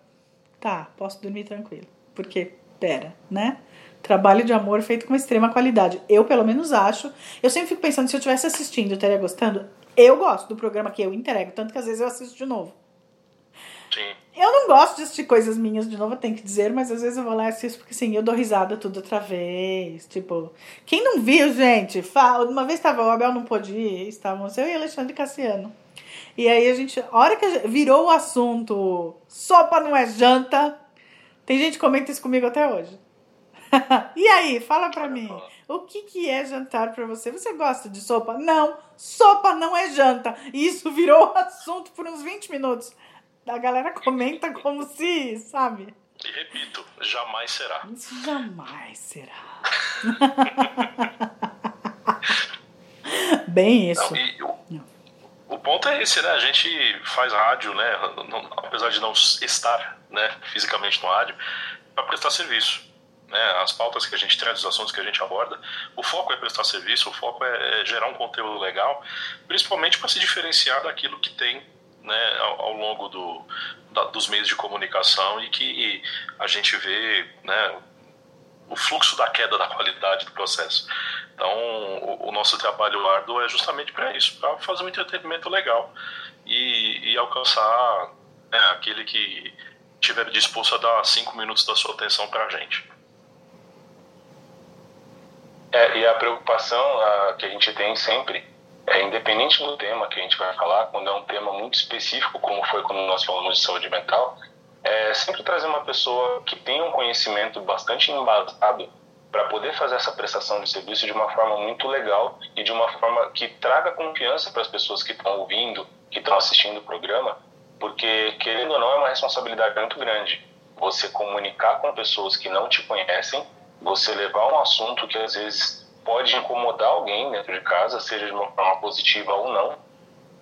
tá, posso dormir tranquilo. Porque pera, né? Trabalho de amor feito com extrema qualidade. Eu, pelo menos, acho. Eu sempre fico pensando, se eu estivesse assistindo, eu estaria gostando. Eu gosto do programa que eu entrego, tanto que às vezes eu assisto de novo. Sim. Eu não gosto de assistir coisas minhas de novo, eu tenho que dizer, mas às vezes eu vou lá e assisto porque assim, eu dou risada tudo outra vez. Tipo, quem não viu, gente, fala. Uma vez estava, o Abel não pôde ir, estávamos eu e Alexandre Cassiano. E aí a gente, a hora que virou o assunto, sopa não é janta, tem gente que comenta isso comigo até hoje. e aí, fala pra mim, o que, que é jantar pra você? Você gosta de sopa? Não, sopa não é janta. E isso virou assunto por uns 20 minutos. A galera comenta como se, sabe? E repito, jamais será. Isso jamais será. Bem isso. Não, e, ponto é esse, né? A gente faz rádio, né? Apesar de não estar né, fisicamente no rádio, para prestar serviço. Né, as pautas que a gente traz, os assuntos que a gente aborda, o foco é prestar serviço, o foco é, é gerar um conteúdo legal, principalmente para se diferenciar daquilo que tem né, ao, ao longo do, da, dos meios de comunicação e que a gente vê né, o fluxo da queda da qualidade do processo. Então, o, o nosso trabalho árduo é justamente para isso, para fazer um entretenimento legal e, e alcançar né, aquele que estiver disposto a dar cinco minutos da sua atenção para a gente. É, e a preocupação a, que a gente tem sempre é, independente do tema que a gente vai falar, quando é um tema muito específico, como foi quando nós falamos de saúde mental, é sempre trazer uma pessoa que tenha um conhecimento bastante embasado para poder fazer essa prestação de serviço de uma forma muito legal e de uma forma que traga confiança para as pessoas que estão ouvindo, que estão assistindo o programa, porque, querendo ou não, é uma responsabilidade muito grande. Você comunicar com pessoas que não te conhecem, você levar um assunto que às vezes pode incomodar alguém dentro de casa, seja de uma forma positiva ou não,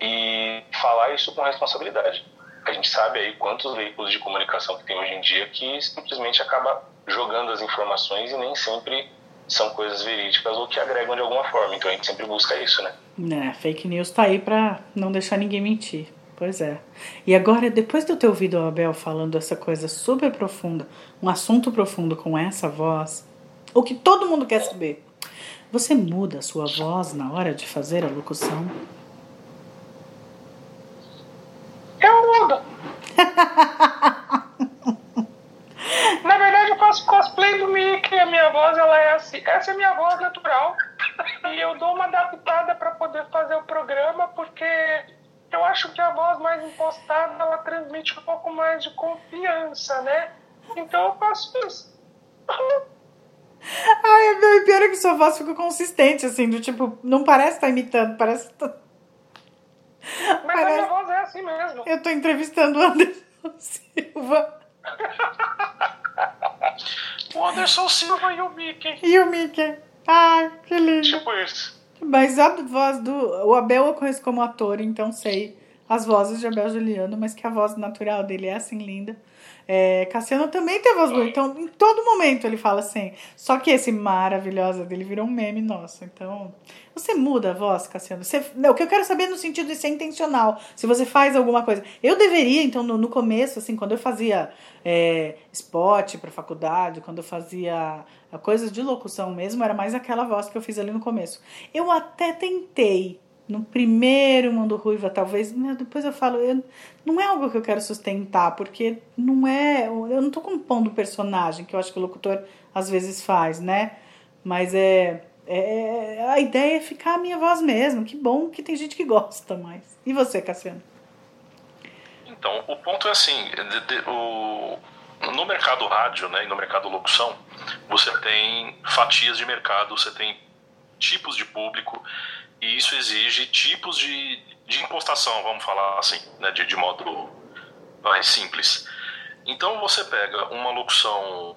e falar isso com responsabilidade. A gente sabe aí quantos veículos de comunicação que tem hoje em dia que simplesmente acaba jogando as informações e nem sempre são coisas verídicas ou que agregam de alguma forma. Então a gente sempre busca isso, né? É, fake news tá aí pra não deixar ninguém mentir. Pois é. E agora, depois de eu ter ouvido o Abel falando essa coisa super profunda, um assunto profundo com essa voz, o que todo mundo quer saber, você muda a sua voz na hora de fazer a locução? Eu mudo. na verdade, eu faço cosplay do Mickey. A minha voz ela é assim. Essa é a minha voz natural. E eu dou uma adaptada para poder fazer o programa, porque eu acho que a voz mais impostada ela transmite um pouco mais de confiança, né? Então eu faço isso. Ai, meu, pior é que sua voz fica consistente, assim, do tipo, não parece estar tá imitando, parece. Tá... Mas parece... a minha voz é assim mesmo. Eu tô entrevistando o Anderson Silva. o Anderson Silva e o Mickey. E o Mickey. Ai, que lindo. Tipo isso. Mas a voz do. O Abel eu conheço como ator, então sei as vozes de Abel Juliano, mas que a voz natural dele é assim linda. É, Cassiano também tem voz boa, então em todo momento ele fala assim. Só que esse maravilhosa dele virou um meme nosso. Então, você muda a voz, Cassiano? Você, não, o que eu quero saber no sentido de ser intencional. Se você faz alguma coisa. Eu deveria, então, no, no começo, assim, quando eu fazia é, spot para faculdade, quando eu fazia coisas de locução mesmo, era mais aquela voz que eu fiz ali no começo. Eu até tentei no primeiro Mundo Ruiva, talvez, né, depois eu falo, eu, não é algo que eu quero sustentar, porque não é, eu não tô compondo personagem, que eu acho que o locutor às vezes faz, né? Mas é, é a ideia é ficar a minha voz mesmo. Que bom que tem gente que gosta mais. E você, Cassiano? Então, o ponto é assim, de, de, o, no mercado rádio, né, e no mercado locução, você tem fatias de mercado, você tem tipos de público e isso exige tipos de, de impostação, vamos falar assim, né, de, de modo mais simples. Então você pega uma locução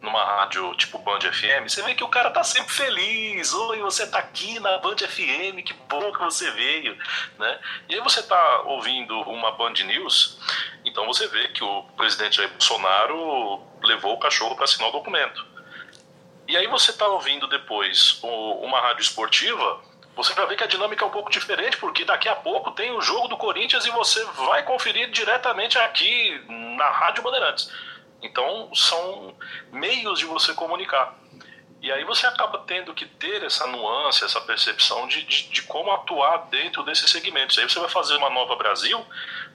numa rádio tipo Band FM, você vê que o cara tá sempre feliz. Oi, você tá aqui na Band FM, que bom que você veio, né? E aí você tá ouvindo uma Band News, então você vê que o presidente Jair Bolsonaro levou o cachorro para assinar o documento. E aí você tá ouvindo depois uma rádio esportiva, você vai ver que a dinâmica é um pouco diferente, porque daqui a pouco tem o jogo do Corinthians e você vai conferir diretamente aqui na Rádio Bandeirantes. Então, são meios de você comunicar. E aí você acaba tendo que ter essa nuance, essa percepção de, de, de, como atuar dentro desses segmentos. Aí você vai fazer uma Nova Brasil.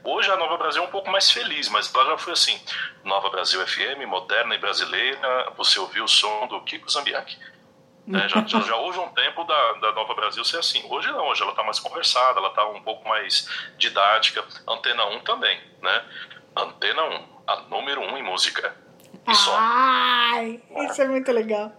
Hoje a Nova Brasil é um pouco mais feliz, mas lá já foi assim: Nova Brasil FM, moderna e brasileira. Você ouviu o som do Kiko Zambianchi. Né? Já, já, já, houve um tempo da, da Nova Brasil ser assim. Hoje não, hoje ela está mais conversada, ela está um pouco mais didática. Antena 1 também, né? Antena 1, a número 1 em música. E só. Ai, isso é muito legal.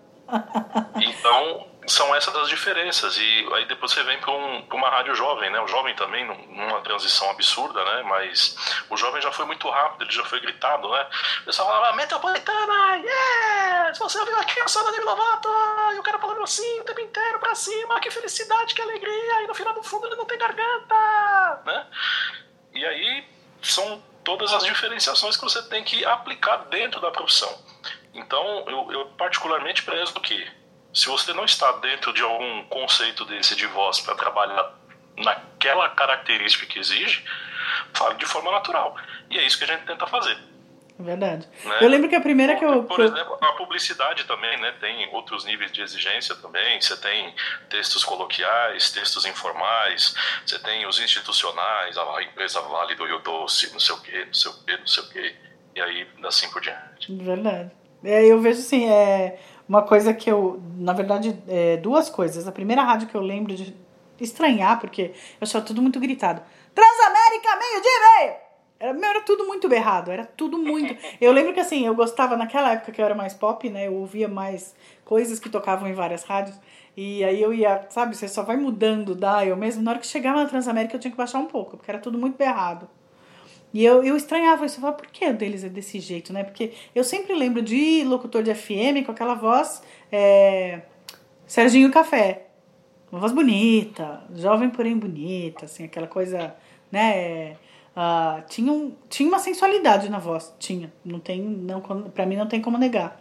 Então, são essas as diferenças. E aí depois você vem para um, uma rádio jovem, né? O jovem também, numa transição absurda, né? Mas o jovem já foi muito rápido, ele já foi gritado, né? O pessoal falava, metropolitana, yeah! Se você ouviu aqui, eu sou Dani Lovato, eu quero falar assim o tempo inteiro pra cima, que felicidade, que alegria, e no final do fundo ele não tem garganta, né? E aí são todas as diferenciações que você tem que aplicar dentro da profissão. Então, eu, eu particularmente prezo que se você não está dentro de algum conceito desse de voz para trabalhar naquela característica que exige, fale de forma natural. E é isso que a gente tenta fazer. Verdade. Né? Eu lembro que a primeira que eu. Por exemplo, a publicidade também, né? Tem outros níveis de exigência também. Você tem textos coloquiais, textos informais, você tem os institucionais, a empresa vale do Rio Doce, não sei o quê, não sei o quê, não sei o quê. E aí, assim por diante. Verdade. É, eu vejo assim, é uma coisa que eu. Na verdade, é, duas coisas. A primeira rádio que eu lembro de estranhar, porque eu achava tudo muito gritado. Transamérica, meio-dia e meio! Era, era tudo muito berrado, era tudo muito. Eu lembro que assim, eu gostava naquela época que eu era mais pop, né? Eu ouvia mais coisas que tocavam em várias rádios. E aí eu ia, sabe, você só vai mudando da eu mesmo. Na hora que chegava na Transamérica eu tinha que baixar um pouco, porque era tudo muito berrado. E eu, eu estranhava isso, eu falava, por que o deles é desse jeito, né? Porque eu sempre lembro de locutor de FM com aquela voz é, Serginho Café. Uma voz bonita, jovem porém bonita, assim, aquela coisa, né? Uh, tinha, um, tinha uma sensualidade na voz, tinha. Não tem, não, pra mim não tem como negar.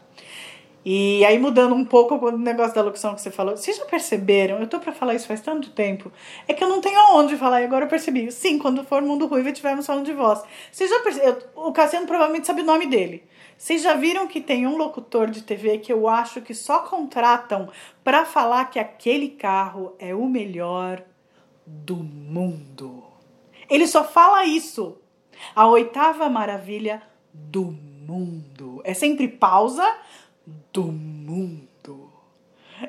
E aí, mudando um pouco o negócio da locução que você falou, vocês já perceberam? Eu tô pra falar isso faz tanto tempo. É que eu não tenho aonde falar e agora eu percebi. Sim, quando for Mundo Ruivo e tivermos falando de voz. Vocês já perceberam? O Cassiano provavelmente sabe o nome dele. Vocês já viram que tem um locutor de TV que eu acho que só contratam para falar que aquele carro é o melhor do mundo? Ele só fala isso. A oitava maravilha do mundo. É sempre pausa do mundo.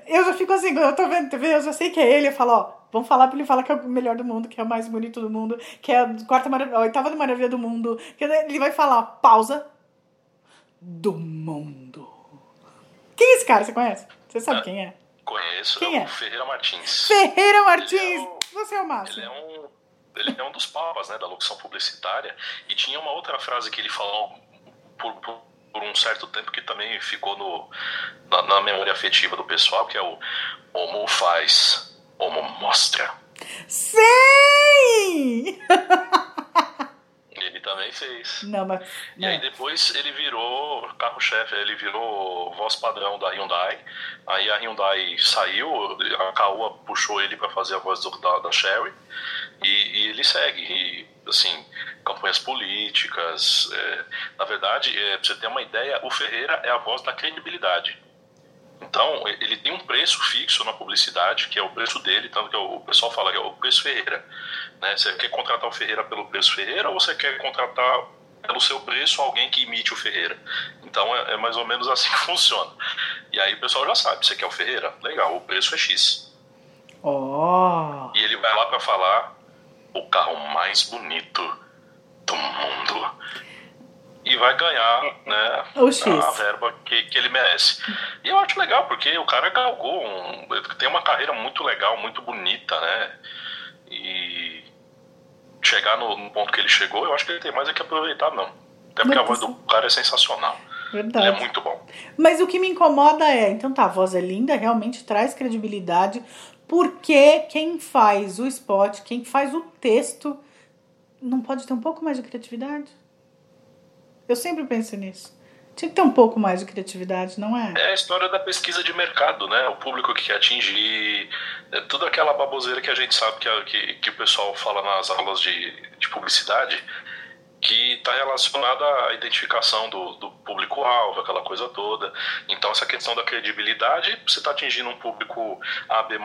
Eu já fico assim, quando eu tô vendo TV, eu já sei que é ele. Eu falo, ó, vamos falar pra ele falar que é o melhor do mundo, que é o mais bonito do mundo, que é a quarta maravilha, a oitava maravilha do mundo. Que ele vai falar, pausa do mundo. Quem é esse cara? Você conhece? Você sabe ah, quem é? Conheço, quem é? é? Ferreira Martins. Ferreira Martins! É o, Você é o máximo. Ele é um ele é um dos papas né, da locução publicitária e tinha uma outra frase que ele falou por, por, por um certo tempo que também ficou no, na, na, memória afetiva do pessoal, que é o Homo faz, Homo mostra. Sim! Ele também fez. Não, mas... E aí depois ele virou carro-chefe, ele virou voz padrão da Hyundai. Aí a Hyundai saiu, a Caoa puxou ele para fazer a voz do, da, da Sherry. E, e ele segue, e, assim, campanhas políticas. É, na verdade, é, pra você ter uma ideia, o Ferreira é a voz da credibilidade. Então, ele tem um preço fixo na publicidade, que é o preço dele, tanto que o pessoal fala que é o preço Ferreira. Né? Você quer contratar o Ferreira pelo preço Ferreira ou você quer contratar pelo seu preço alguém que imite o Ferreira? Então, é, é mais ou menos assim que funciona. E aí o pessoal já sabe, você quer o Ferreira? Legal, o preço é X. Oh. E ele vai lá para falar o carro mais bonito do mundo e vai ganhar né, a verba que, que ele merece. E eu acho legal, porque o cara galgou, um, tem uma carreira muito legal, muito bonita, né? E chegar no, no, ponto que ele chegou, eu acho que ele tem mais é que aproveitar, não. Até porque a voz do cara é sensacional. Verdade. Ele é muito bom. Mas o que me incomoda é, então tá, a voz é linda, realmente traz credibilidade, porque quem faz o spot, quem faz o texto, não pode ter um pouco mais de criatividade? Eu sempre penso nisso. Tinha que ter um pouco mais de criatividade, não é? É a história da pesquisa de mercado, né? O público que quer atingir, é tudo aquela baboseira que a gente sabe que, que, que o pessoal fala nas aulas de, de publicidade, que está relacionada à identificação do, do público-alvo, aquela coisa toda. Então, essa questão da credibilidade, você está atingindo um público AB,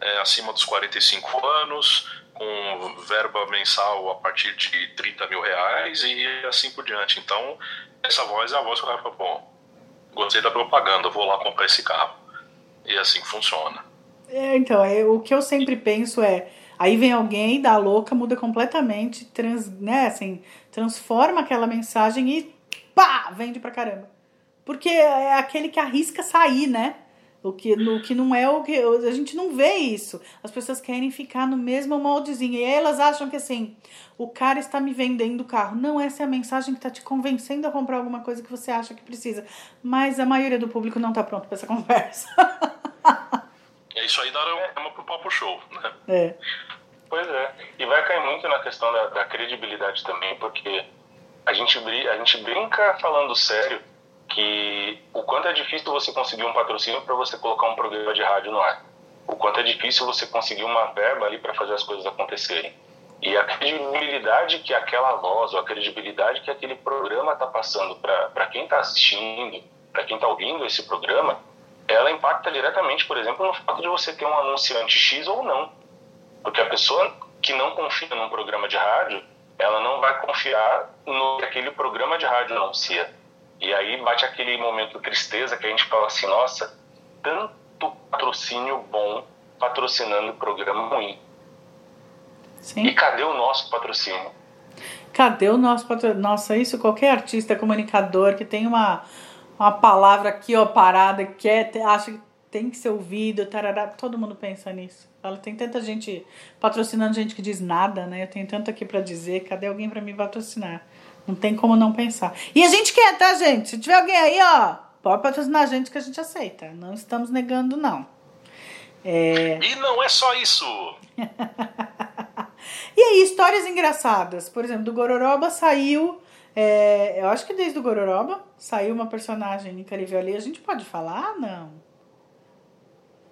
é, acima dos 45 anos, com verba mensal a partir de 30 mil reais e assim por diante. Então, essa voz é a voz que o cara fala, bom, gostei da propaganda, vou lá comprar esse carro. E assim funciona. É, então, é, o que eu sempre penso é, aí vem alguém, dá louca, muda completamente, trans, né, assim, transforma aquela mensagem e pá, vende pra caramba. Porque é aquele que arrisca sair, né? O que, no, que não é o que. A gente não vê isso. As pessoas querem ficar no mesmo moldezinho. E aí elas acham que assim, o cara está me vendendo o carro. Não, essa é a mensagem que está te convencendo a comprar alguma coisa que você acha que precisa. Mas a maioria do público não está pronto para essa conversa. é isso aí dá uma pro papo show, né? É. Pois é. E vai cair muito na questão da, da credibilidade também, porque a gente, a gente brinca falando sério que o quanto é difícil você conseguir um patrocínio para você colocar um programa de rádio no ar. O quanto é difícil você conseguir uma verba ali para fazer as coisas acontecerem. E a credibilidade que aquela voz, ou a credibilidade que aquele programa está passando para quem está assistindo, para quem está ouvindo esse programa, ela impacta diretamente, por exemplo, no fato de você ter um anunciante X ou não. Porque a pessoa que não confia num programa de rádio, ela não vai confiar no que aquele programa de rádio anuncia. E aí bate aquele momento de tristeza que a gente fala assim, nossa, tanto patrocínio bom patrocinando programa ruim. Sim. E cadê o nosso patrocínio? Cadê o nosso patrocínio? Nossa, isso qualquer artista, comunicador que tem uma, uma palavra aqui, ó, parada, que quer, acha que tem que ser ouvido, tarará, todo mundo pensa nisso. Fala, tem tanta gente patrocinando gente que diz nada, né? Eu tenho tanto aqui para dizer, cadê alguém para me patrocinar? Não tem como não pensar. E a gente quer, tá, gente? Se tiver alguém aí, ó, pode patrocinar a gente que a gente aceita. Não estamos negando, não. É... E não é só isso. e aí, histórias engraçadas. Por exemplo, do Gororoba saiu. É, eu acho que desde o Gororoba saiu uma personagem incrível ali. A gente pode falar? Não.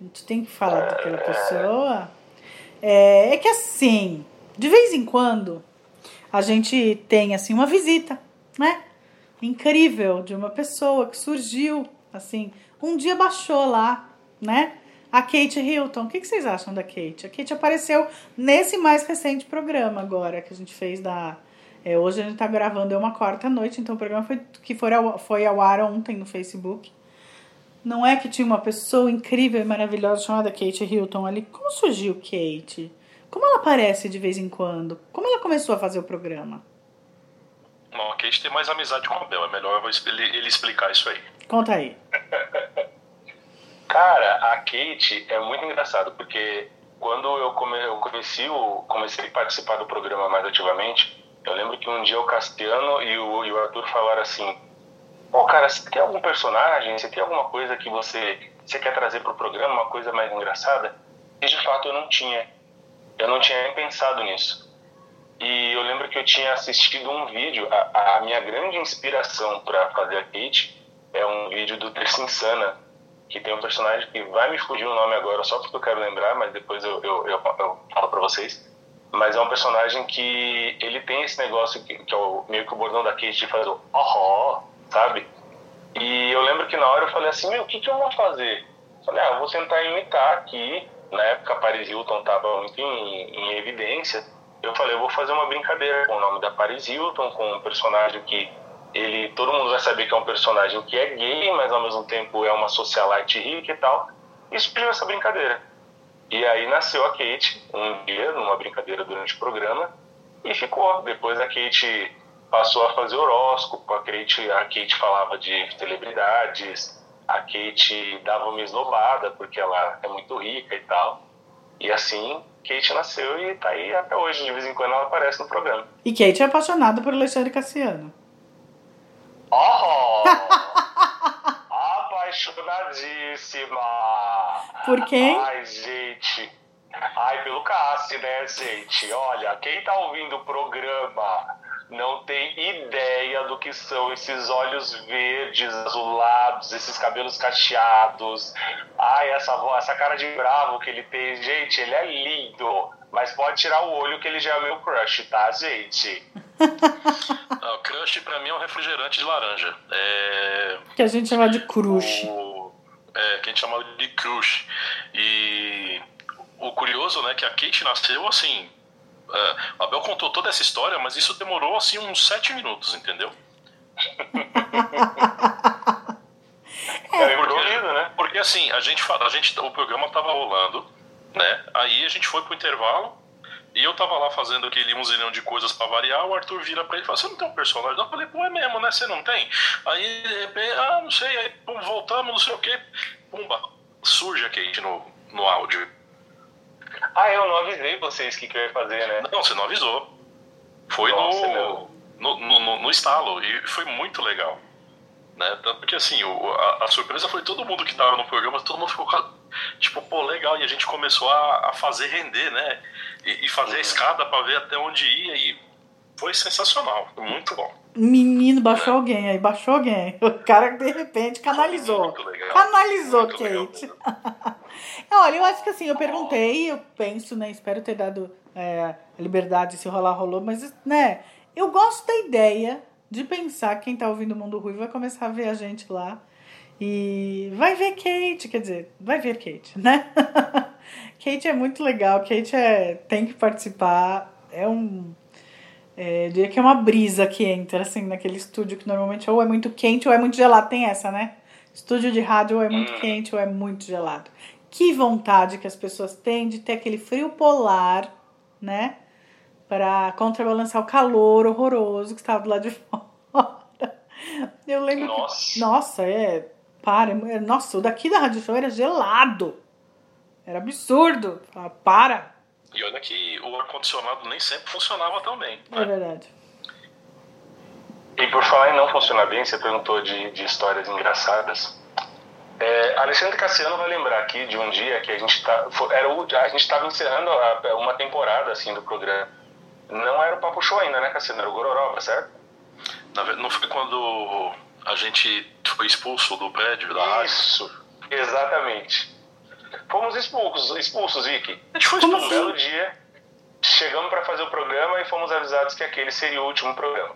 Gente tem que falar daquela pessoa. É, é que assim, de vez em quando, a gente tem assim uma visita, né? Incrível de uma pessoa que surgiu assim, um dia baixou lá, né? A Kate Hilton. O que, vocês acham da Kate? A Kate apareceu nesse mais recente programa agora que a gente fez da. É, hoje a gente tá gravando é uma quarta noite, então o programa foi, que foi ao, foi ao ar ontem no Facebook. Não é que tinha uma pessoa incrível e maravilhosa chamada Kate Hilton ali. Como surgiu Kate? Como ela aparece de vez em quando? Como ela começou a fazer o programa? Não, a Kate tem mais amizade com o Abel. É melhor ele explicar isso aí. Conta aí. Cara, a Kate é muito engraçado, porque quando eu, come, eu comecei, o, comecei a participar do programa mais ativamente, eu lembro que um dia o Castiano e o, e o Arthur falaram assim: Pô, cara, você tem algum personagem, você tem alguma coisa que você, você quer trazer para o programa, uma coisa mais engraçada? E de fato eu não tinha. Eu não tinha nem pensado nisso. E eu lembro que eu tinha assistido um vídeo, a, a minha grande inspiração para fazer a Kate é um vídeo do Terça Insana, que tem um personagem que vai me fugir o nome agora só porque eu quero lembrar, mas depois eu, eu, eu, eu falo para vocês. Mas é um personagem que ele tem esse negócio que, que é o, meio que o bordão da Kate de fazer o oh, sabe? E eu lembro que na hora eu falei assim, meu, o que, que eu vou fazer? Eu falei, ah, eu vou tentar imitar aqui. Na época, Paris Hilton estava muito em, em evidência. Eu falei, eu vou fazer uma brincadeira com o nome da Paris Hilton, com um personagem que ele todo mundo vai saber que é um personagem que é gay, mas ao mesmo tempo é uma socialite rica e tal. E surgiu essa brincadeira. E aí nasceu a Kate um dia, numa brincadeira durante o programa, e ficou. Depois a Kate passou a fazer horóscopo, a Kate, a Kate falava de celebridades, a Kate dava uma esnobada porque ela é muito rica e tal. E assim, Kate nasceu e tá aí até hoje. De vez em quando ela aparece no programa. E Kate é apaixonada por Alexandre Cassiano. Oh! Apaixonadíssima! Por quem? Ai, gente. Ai, pelo Cassi, né, gente? Olha, quem tá ouvindo o programa não tem ideia do que são esses olhos verdes, azulados, esses cabelos cacheados. Ai, essa voz, essa cara de bravo que ele tem. Gente, ele é lindo. Mas pode tirar o olho que ele já é meu crush, tá, gente? Não, ah, crush pra mim é um refrigerante de laranja. É... Que a gente chama de crush. O... É, que a gente chama de crush. E o curioso, né, que a Kate nasceu assim. É, a Bel contou toda essa história, mas isso demorou assim uns sete minutos, entendeu? é porque, né? Porque assim, a gente, a gente, o programa tava rolando, né? Aí a gente foi pro intervalo, e eu tava lá fazendo aquele um zilhão de coisas pra variar, o Arthur vira pra ele e fala, você não tem um personagem? Eu falei, pô, é mesmo, né? Você não tem? Aí, de repente, ah, não sei, aí pum, voltamos, não sei o quê. Pumba, surge a Kate no, no áudio. Ah, eu não avisei vocês o que, que eu ia fazer, né? Não, você não avisou. Foi Nossa, no, no, no, no, no estalo, e foi muito legal. Né? Tanto porque assim, o, a, a, surpresa foi todo mundo que tava no programa, todo mundo ficou tipo, pô, legal, e a gente começou a, a fazer render, né? E, e fazer a escada para ver até onde ia, e foi sensacional, foi muito bom. Menino, baixou alguém aí, baixou alguém. O cara de repente canalizou. Canalizou, muito Kate. Olha, eu acho que assim, eu perguntei, eu penso, né? Espero ter dado é, liberdade se rolar, rolou, mas, né? Eu gosto da ideia de pensar quem tá ouvindo o Mundo Ruivo vai começar a ver a gente lá e vai ver Kate, quer dizer, vai ver Kate, né? Kate é muito legal, Kate é, tem que participar, é um. É, diria que é uma brisa que entra assim naquele estúdio que normalmente ou é muito quente ou é muito gelado. Tem essa, né? Estúdio de rádio ou é muito hum. quente ou é muito gelado. Que vontade que as pessoas têm de ter aquele frio polar, né? Para contrabalançar o calor horroroso que estava do lado de fora. Eu lembro nossa. que. Nossa, é. Para. É, nossa, o daqui da Rádio Show era gelado. Era absurdo. Para. E olha que o ar-condicionado nem sempre funcionava tão bem. Né? É verdade. E por falar em não funcionar bem, você perguntou de, de histórias engraçadas. É, Alexandre Cassiano vai lembrar aqui de um dia que a gente tá, era o, a gente estava encerrando a, uma temporada assim do programa. Não era o Papo Show ainda, né, Cassiano? Era o Gororoba, certo? Não foi quando a gente foi expulso do prédio da rádio? Isso, exatamente. Fomos expulsos, expulsos, Vicky. A gente foi expulso. Dia, chegamos para fazer o programa e fomos avisados que aquele seria o último programa.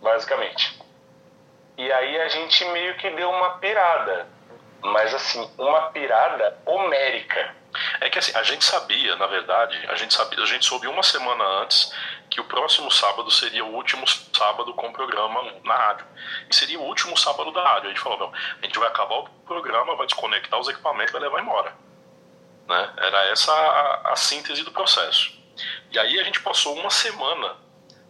Basicamente. E aí a gente meio que deu uma pirada. Mas assim, uma pirada homérica. É que assim, a gente sabia, na verdade, a gente sabia, a gente soube uma semana antes que o próximo sábado seria o último sábado com o programa na rádio. E seria o último sábado da rádio. A gente falou, não, a gente vai acabar o programa, vai desconectar os equipamentos vai levar embora. Né? Era essa a, a síntese do processo. E aí a gente passou uma semana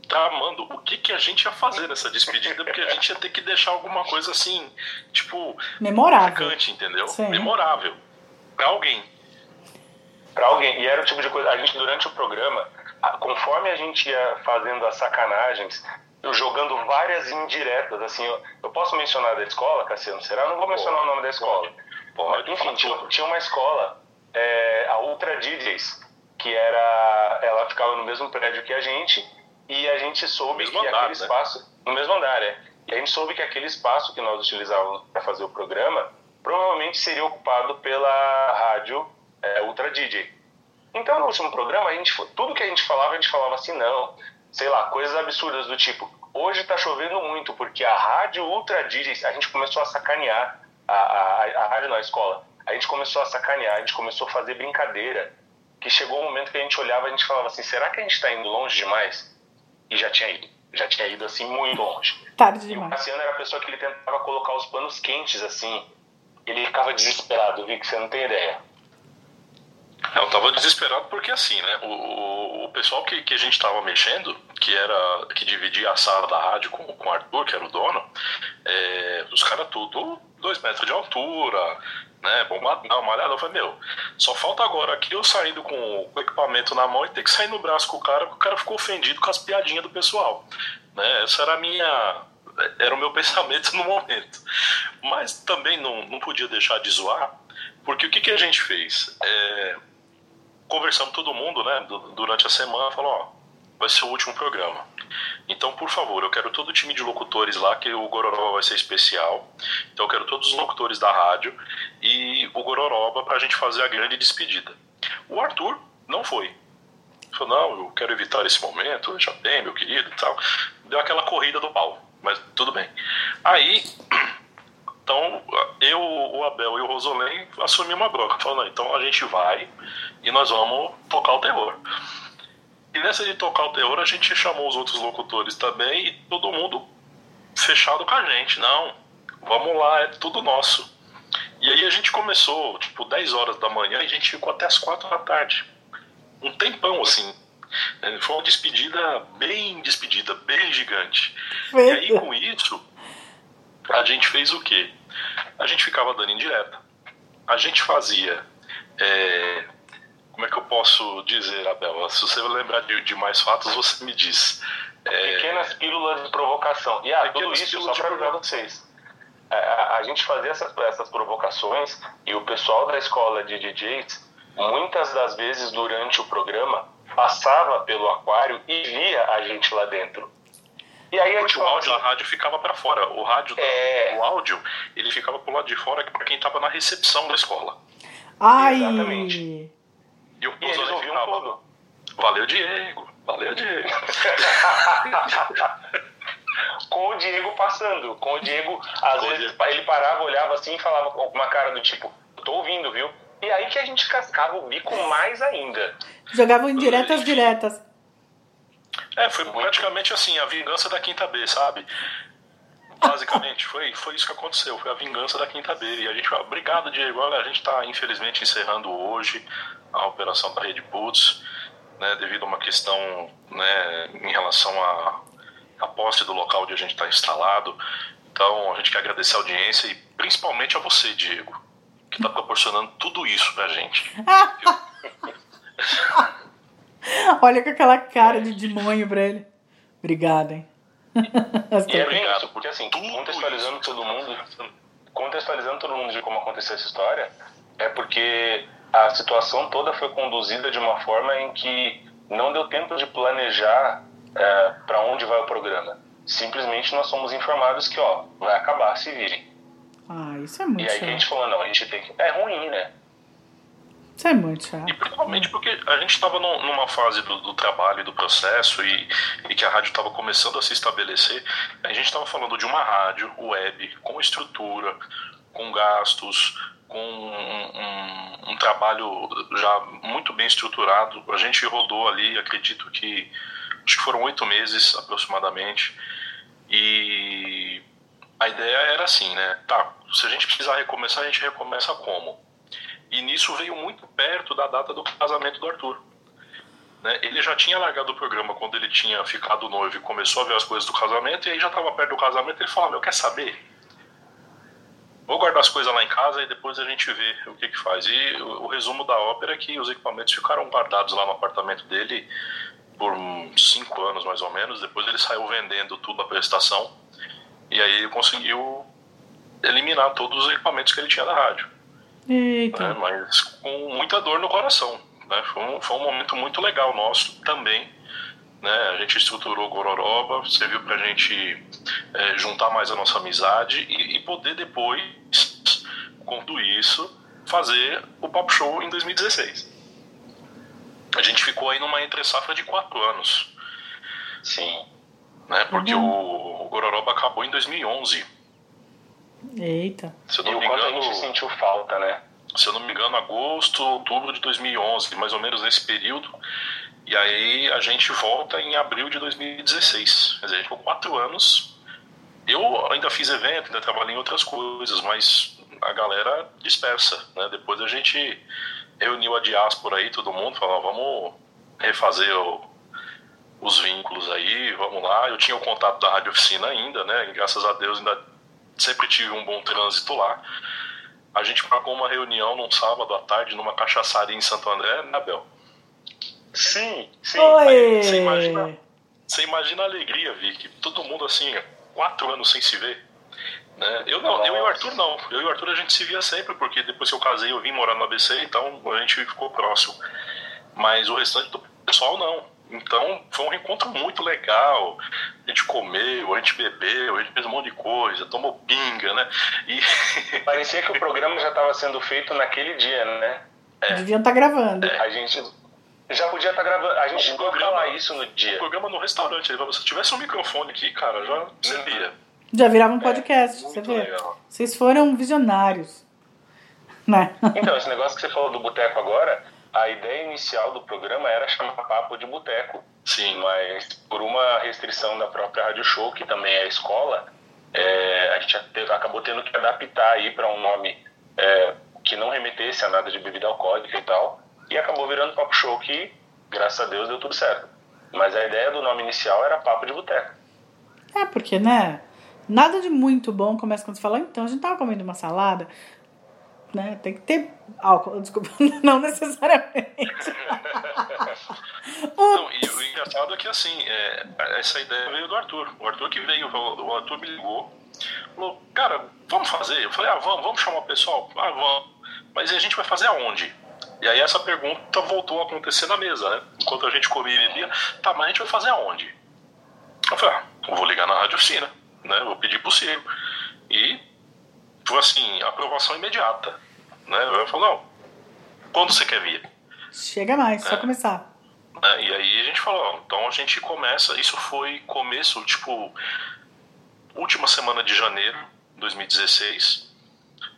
tramando o que, que a gente ia fazer nessa despedida, porque a gente ia ter que deixar alguma coisa assim, tipo, memorável, marcante, entendeu? Sim. Memorável para alguém. Para alguém. E era o tipo de coisa, a gente durante o programa, conforme a gente ia fazendo as sacanagens, eu jogando várias indiretas, assim, eu, eu posso mencionar da escola, Cassiano, será? Eu não vou mencionar pode, o nome da escola. Pode, Mas, enfim, tinha, tinha, uma escola, é, a Ultra DJs, que era, ela ficava no mesmo prédio que a gente, e a gente soube que andar, aquele né? espaço, no mesmo andar, é, e a gente soube que aquele espaço que nós utilizávamos para fazer o programa, provavelmente seria ocupado pela rádio é, Ultra DJ. Então, no último programa, a gente, tudo que a gente falava, a gente falava assim, não, sei lá, coisas absurdas do tipo, hoje tá chovendo muito, porque a rádio Ultra DJ, a gente começou a sacanear, a, a, a rádio na escola, a gente começou a sacanear, a gente começou a fazer brincadeira, que chegou um momento que a gente olhava e a gente falava assim, será que a gente está indo longe demais? E já tinha ido, já tinha ido assim muito longe. Tarde E o demais. Cassiano era a pessoa que ele tentava colocar os panos quentes assim, ele ficava desesperado, vi que você não tem ideia. Eu tava desesperado porque assim, né? O, o, o pessoal que, que a gente tava mexendo, que era. que dividia a sala da rádio com, com o Arthur, que era o dono, é, os caras tudo dois metros de altura, né? Bombadão, malhado. Eu falei, meu, só falta agora aqui eu saindo com o equipamento na mão e ter que sair no braço com o cara, porque o cara ficou ofendido com as piadinhas do pessoal. Né? Essa era a minha. Era o meu pensamento no momento. Mas também não, não podia deixar de zoar, porque o que, que a gente fez? É, conversamos todo mundo, né, du- durante a semana, falou, ó, vai ser o último programa. Então, por favor, eu quero todo o time de locutores lá, que o Gororoba vai ser especial. Então, eu quero todos os locutores da rádio e o Gororoba pra gente fazer a grande despedida. O Arthur não foi. Falou, não, eu quero evitar esse momento, deixa bem, meu querido e tal. Deu aquela corrida do pau, mas tudo bem. Aí, então, eu, o Abel e o Rosolém assumimos uma bronca. Falando, então a gente vai e nós vamos tocar o terror. E nessa de tocar o terror, a gente chamou os outros locutores também e todo mundo fechado com a gente. Não, vamos lá, é tudo nosso. E aí a gente começou, tipo, 10 horas da manhã e a gente ficou até as 4 da tarde. Um tempão, assim. É, Foi uma despedida bem despedida, bem gigante. E aí, com isso, a gente fez o quê? A gente ficava dando indireta. A gente fazia. é, como é que eu posso dizer, Abel? Se você lembrar de, de mais fatos, você me diz. É, Pequenas pílulas de provocação. E ah, tudo isso só para avisar vocês. A, a- a gente fazia essas, essas provocações e o pessoal da escola de DJs, muitas das vezes durante o programa, passava pelo aquário e via a gente lá dentro. E aí porque o áudio da assim, rádio ficava para fora. O rádio, da- É. o áudio, ele ficava pro lado de fora para quem estava na recepção da escola. Ai. Exatamente. E o Rosolém ouviam ficava. Valeu, Diego. Valeu, Diego. com o Diego passando. Com o Diego, às Com vezes, Diego. ele parava, olhava assim e falava com uma cara do tipo, tô ouvindo, viu? E aí que a gente cascava o bico mais ainda. Jogavam indiretas diretas. É, foi praticamente assim, a vingança da quinta B, sabe? Basicamente, foi, foi isso que aconteceu, foi a vingança da quinta B. E a gente falou, obrigado, Diego. Olha, a gente está infelizmente encerrando hoje a operação da Rede Putz, né, devido a uma questão né, em relação à à posse do local onde a gente está instalado. Então, a gente quer agradecer a audiência e principalmente a você, Diego, que está proporcionando tudo isso pra gente. Olha com aquela cara de demonho pra ele. Obrigado, hein? E é bem Obrigado isso, porque assim, tudo contextualizando todo mundo, contextualizando todo mundo de como aconteceu essa história, é porque a situação toda foi conduzida de uma forma em que não deu tempo de planejar para onde vai o programa. Simplesmente nós somos informados que, ó, vai acabar, se virem. Ah, isso é muito E aí que a gente chato. falou, não, a gente tem que. É ruim, né? Isso é muito E chato. principalmente porque a gente estava numa fase do, do trabalho e do processo e, e que a rádio estava começando a se estabelecer. A gente estava falando de uma rádio web com estrutura, com gastos, com um, um- um trabalho já muito bem estruturado. A gente rodou ali, acredito que acho que foram oito meses aproximadamente. E a ideia era assim, né? Tá, se a gente precisar recomeçar, a gente recomeça como? E nisso veio muito perto da data do casamento do Arthur. Né? Ele já tinha largado o programa quando ele tinha ficado noivo e começou a ver as coisas do casamento, e aí já estava perto do casamento. Ele falou: Meu, quer saber? Vou guardar as coisas lá em casa e depois a gente vê o que, que faz. E o, o resumo da ópera é que os equipamentos ficaram guardados lá no apartamento dele por cinco anos mais ou menos. Depois ele saiu vendendo tudo a prestação e aí ele conseguiu eliminar todos os equipamentos que ele tinha da rádio né, mas com muita dor no coração. Né? Foi, um, foi um momento muito legal nosso também. Né? A gente estruturou o Gororoba, serviu para a gente é, juntar mais a nossa amizade e, e poder depois, com tudo isso, fazer o Pop Show em 2016. A gente ficou aí numa entre safra de quatro anos. Sim. né? Porque Uhum. o Gororoba acabou em 2011. Eita. Se eu E não o me quanto a engano, gente sentiu falta, né? se eu não me engano, agosto, outubro de 2011, mais ou menos nesse período. E aí a gente volta em abril de 2016. Quer dizer, ficou quatro anos. Eu ainda fiz evento, ainda trabalhei em outras coisas, mas a galera dispersa, né? Depois a gente reuniu a diáspora aí, todo mundo, falou, vamos refazer o- os vínculos aí, vamos lá. Eu tinha o contato da Rádio Oficina ainda, né? Graças a Deus ainda sempre tive um bom trânsito lá. A gente marcou uma reunião num sábado à tarde numa cachaçaria em Santo André, né, Bel? Sim, sim. Oi! Você imagina, você imagina a alegria, Vicky. Todo mundo assim, quatro anos sem se ver. Né? Eu não, eu e o Arthur não. Eu e o Arthur a gente se via sempre, porque depois que eu casei eu vim morar no ABC, então a gente ficou próximo. Mas o restante do pessoal não. Então foi um reencontro muito legal. A gente comeu, a gente bebeu, a gente fez um monte de coisa, tomou pinga, né? E Parecia que o programa já estava sendo feito naquele dia, né? Deviam estar gravando. A gente já podia estar gravando. A gente chegou a programa- falar isso no dia. programa no restaurante, se você tivesse um microfone aqui, cara, já seria. Já virava um podcast, você Muito vê. legal. Vocês foram visionários. Né? Então, esse negócio que você falou do boteco agora, a ideia inicial do programa era chamar Papo de Boteco. Sim, Mas por uma restrição da própria Rádio Show, que também é escola, é, a gente teve- acabou tendo que adaptar aí para um nome é, que não remetesse a nada de bebida alcoólica e tal. E acabou virando Papo Show, que graças a Deus deu tudo certo. Mas a ideia do nome inicial era Papo de Boteco. É, porque, né? Nada de muito bom começa quando você fala, então, a gente tava comendo uma salada, né? Tem que ter álcool, desculpa, não necessariamente. Não, e o engraçado é que assim, é, essa ideia veio do Arthur. O Arthur que veio, o Arthur me ligou, falou, cara, vamos fazer? Eu falei, ah, vamos, vamos chamar o pessoal? Ah, vamos. Mas e a gente vai fazer aonde? E aí essa pergunta voltou a acontecer na mesa, né? Enquanto a gente comia e bebia, tá, mas a gente vai fazer aonde? Eu falei, ah, vou ligar na rádio oficina, né? Vou pedir pro Ciro. E foi assim, aprovação imediata. Né? Eu falei, não, quando você quer vir? Chega mais, só começar. né? E aí a gente falou, ó, então a gente começa, isso foi começo, tipo, última semana de janeiro de 2016.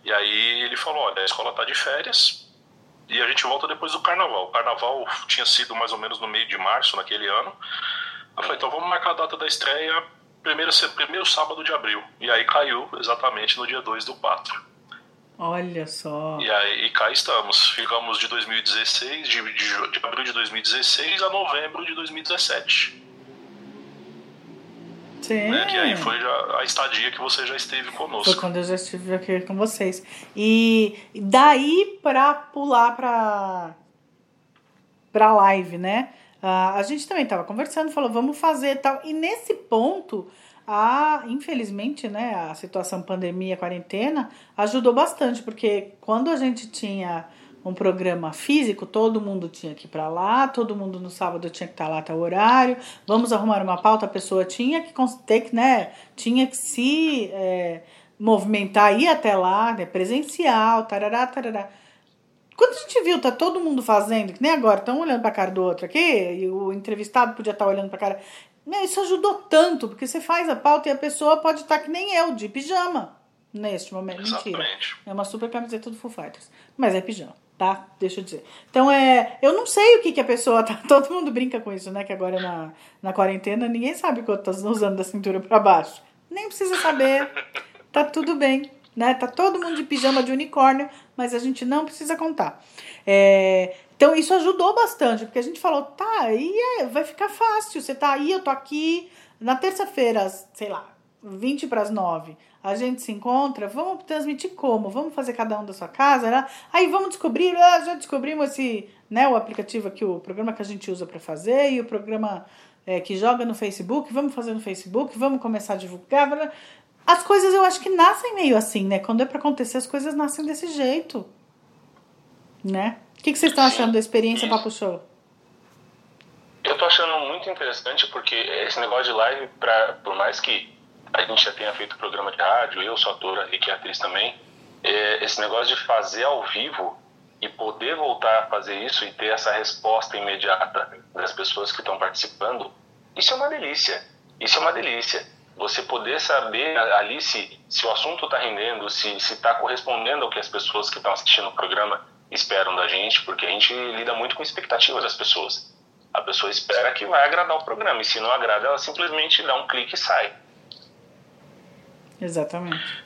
E aí ele falou, olha, a escola tá de férias e a gente volta depois do carnaval. O carnaval tinha sido mais ou menos no meio de março naquele ano. Eu falei, então vamos marcar a data da estreia primeiro, primeiro sábado de abril. E aí caiu exatamente no dia 2 do 4. Olha só. E aí e cá estamos. Ficamos de 2016, de, de, de abril de 2016 a novembro de 2017. Sim. Né? Que aí foi já a estadia que você já esteve Foi conosco. quando eu já estive aqui com vocês. E daí pra pular pra, pra live, né? Ah, a gente também tava conversando, falou, vamos fazer tal. E nesse ponto, a, infelizmente, né, a situação pandemia, quarentena, ajudou bastante, porque quando a gente tinha um programa físico, todo mundo tinha que ir para lá, todo mundo no sábado tinha que estar lá até o horário, vamos arrumar uma pauta, a pessoa tinha que ter que, né, tinha que se é, movimentar, ir até lá, né, presencial, tarará, tarará. Quando a gente viu, tá todo mundo fazendo, que nem agora, estão olhando pra cara do outro aqui, e o entrevistado podia estar olhando pra cara. Meu, isso ajudou tanto, porque você faz a pauta e a pessoa pode estar que nem eu, de pijama, neste momento. Mentira. Exatamente. É uma super camiseta do Foo Fighters. Mas é pijama, tá? Deixa eu dizer. Então é. Eu não sei o que, que a pessoa tá. Todo mundo brinca com isso, né? Que agora na, na quarentena ninguém sabe o que eu tô usando da cintura pra baixo. Nem precisa saber. Tá tudo bem. Né? Tá todo mundo de pijama de unicórnio, mas a gente não precisa contar. É, então isso ajudou bastante, porque a gente falou, tá, aí é, vai ficar fácil. Você tá aí, eu tô aqui. Na terça-feira, sei lá, 20 para as 9, a gente se encontra, vamos transmitir como? Vamos fazer cada um da sua casa, né? Aí vamos descobrir, ah, já descobrimos esse, né, o aplicativo aqui, o programa que a gente usa para fazer e o programa é, que joga no Facebook, vamos fazer no Facebook, vamos começar a divulgar. As coisas eu acho que nascem meio assim, né? Quando é para acontecer, as coisas nascem desse jeito. Né? O que, que vocês estão achando da experiência. Papo Show? Eu tô achando muito interessante porque esse negócio de live, pra, por mais que a gente já tenha feito programa de rádio, eu sou ator, a Rick é atriz também, é, esse negócio de fazer ao vivo e poder voltar a fazer isso e ter essa resposta imediata das pessoas que estão participando, isso é uma delícia. Isso é uma delícia. Você poder saber ali se, se o assunto está rendendo, se está correspondendo ao que as pessoas que estão assistindo o programa esperam da gente, porque a gente lida muito com expectativas das pessoas. A pessoa espera que vai agradar o programa, e se não agrada, ela simplesmente dá um clique e sai. Exatamente.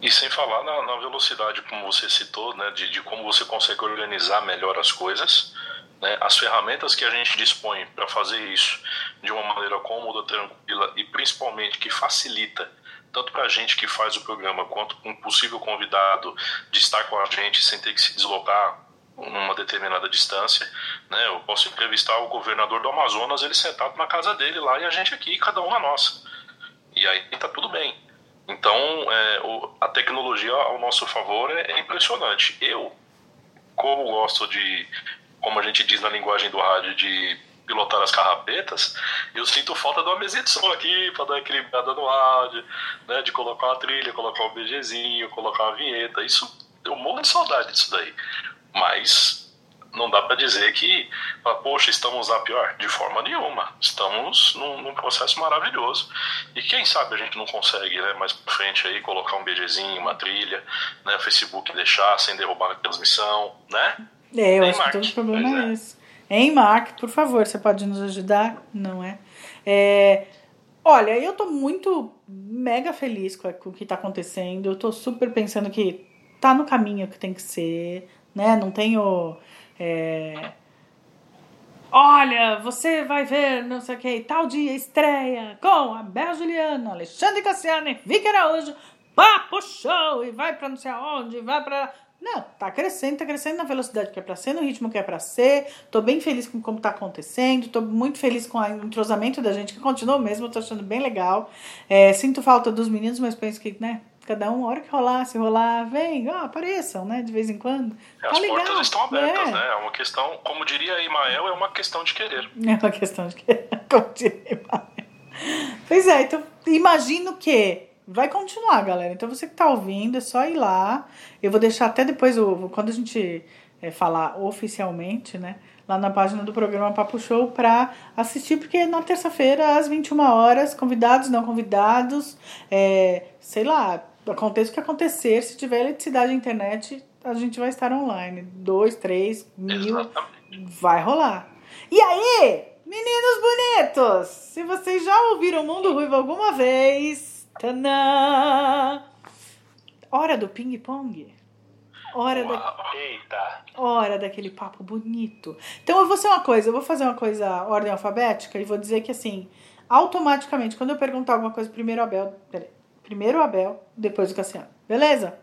E sem falar na, na velocidade, como você citou, né, de, de, como você consegue organizar melhor as coisas, né, as ferramentas que a gente dispõe para fazer isso de uma maneira cômoda, tranquila e principalmente que facilita tanto para a gente que faz o programa quanto para um possível convidado de estar com a gente sem ter que se deslocar numa determinada distância, né? Eu posso entrevistar o governador do Amazonas, ele sentado na casa dele lá e a gente aqui, cada um na nossa. E aí tá tudo bem. Então, é, o, a tecnologia ao nosso favor é, é, impressionante. Eu, como gosto de, como a gente diz na linguagem do rádio, de pilotar as carrapetas, eu sinto falta de uma mesinha de som aqui para dar equilibrada no áudio, né, de colocar uma trilha, colocar um BGzinho, colocar uma vinheta. Isso, eu morro de saudade disso daí. Mas não dá para dizer que, poxa, estamos a pior. De forma nenhuma. Estamos num, num, processo maravilhoso. E quem sabe a gente não consegue, né, mais pra frente aí, colocar um BGzinho, uma trilha, né, Facebook deixar sem derrubar a transmissão, né? É, eu acho que todo problema é, é esse. Hein, Mark, por favor, você pode nos ajudar? Não é? é olha, eu tô muito mega feliz com, com o que tá acontecendo. Eu tô super pensando que tá no caminho que tem que ser, né? Não tenho é, Olha, você vai ver, não sei o que, tal dia estreia com a Bel Juliano, Alexandre Cassiano, Vicky Araújo, papo show, e vai pra não sei aonde, vai pra. Não, tá crescendo, tá crescendo na velocidade que é pra ser, no ritmo que é pra ser. Tô bem feliz com como tá acontecendo, tô muito feliz com o entrosamento da gente, que continua mesmo, tô achando bem legal. É, sinto falta dos meninos, mas penso que, né, Cada um, a hora que rolar, se rolar, vem, ó, apareçam, né? De vez em quando. É, as legal. portas estão abertas, é. né? É uma questão, como diria Imael, é uma questão de querer. É uma questão de querer, como diria Imael. Pois é, então imagino que vai continuar, galera. Então você que tá ouvindo, é só ir lá. Eu vou deixar até depois, quando a gente é, falar oficialmente, né? Lá na página do programa Papo Show para assistir, porque na terça-feira, às 21 horas, convidados, não convidados, é, sei lá, aconteça o que acontecer, se tiver eletricidade e internet, a gente vai estar online. Dois, três, mil. Exatamente. Vai rolar. E aí, meninos bonitos, se vocês já ouviram Mundo Ruivo alguma vez, tanã, hora do ping-pong. Hora da... Eita! Hora daquele papo bonito. Então eu vou ser uma coisa, eu vou fazer uma coisa ordem alfabética e vou dizer que assim, automaticamente, quando eu perguntar alguma coisa, primeiro Abel. Peraí. Primeiro Abel, depois o Cassiano. Beleza?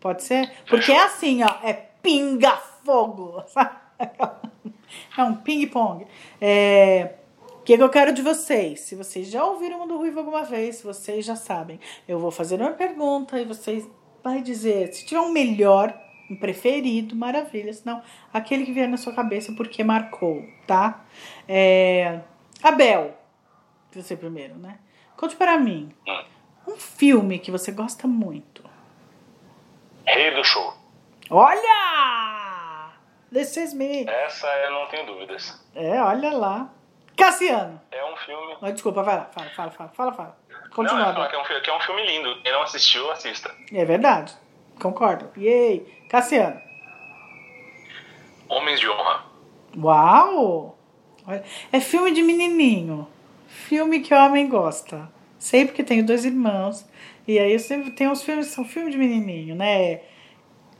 Pode ser? Porque é assim, ó, é pinga-fogo. É um ping-pong. É, o que, que eu quero de vocês? Se vocês já ouviram o Mundo Ruivo alguma vez, vocês já sabem. Eu vou fazer uma pergunta e vocês vai dizer. Se tiver um melhor, um preferido, maravilha. Senão, aquele que vier na sua cabeça porque marcou, tá? É, Abel, você primeiro, né? Conte para mim. Um filme que você gosta muito. Rei do Show. Olha! This is me. Essa eu não tenho dúvidas. É, olha lá. Cassiano. É um filme. Oh, desculpa, vai lá. Fala, fala, fala, fala, fala. Continua. Não, é, que é, um, que é um filme lindo. Quem não assistiu, assista. É verdade. Concordo. Yay. Cassiano. Homens de Honra. Uau! É filme de menininho. Filme que homem gosta. Sei porque tenho dois irmãos. E aí eu sempre tenho uns filmes são filme de menininho, né?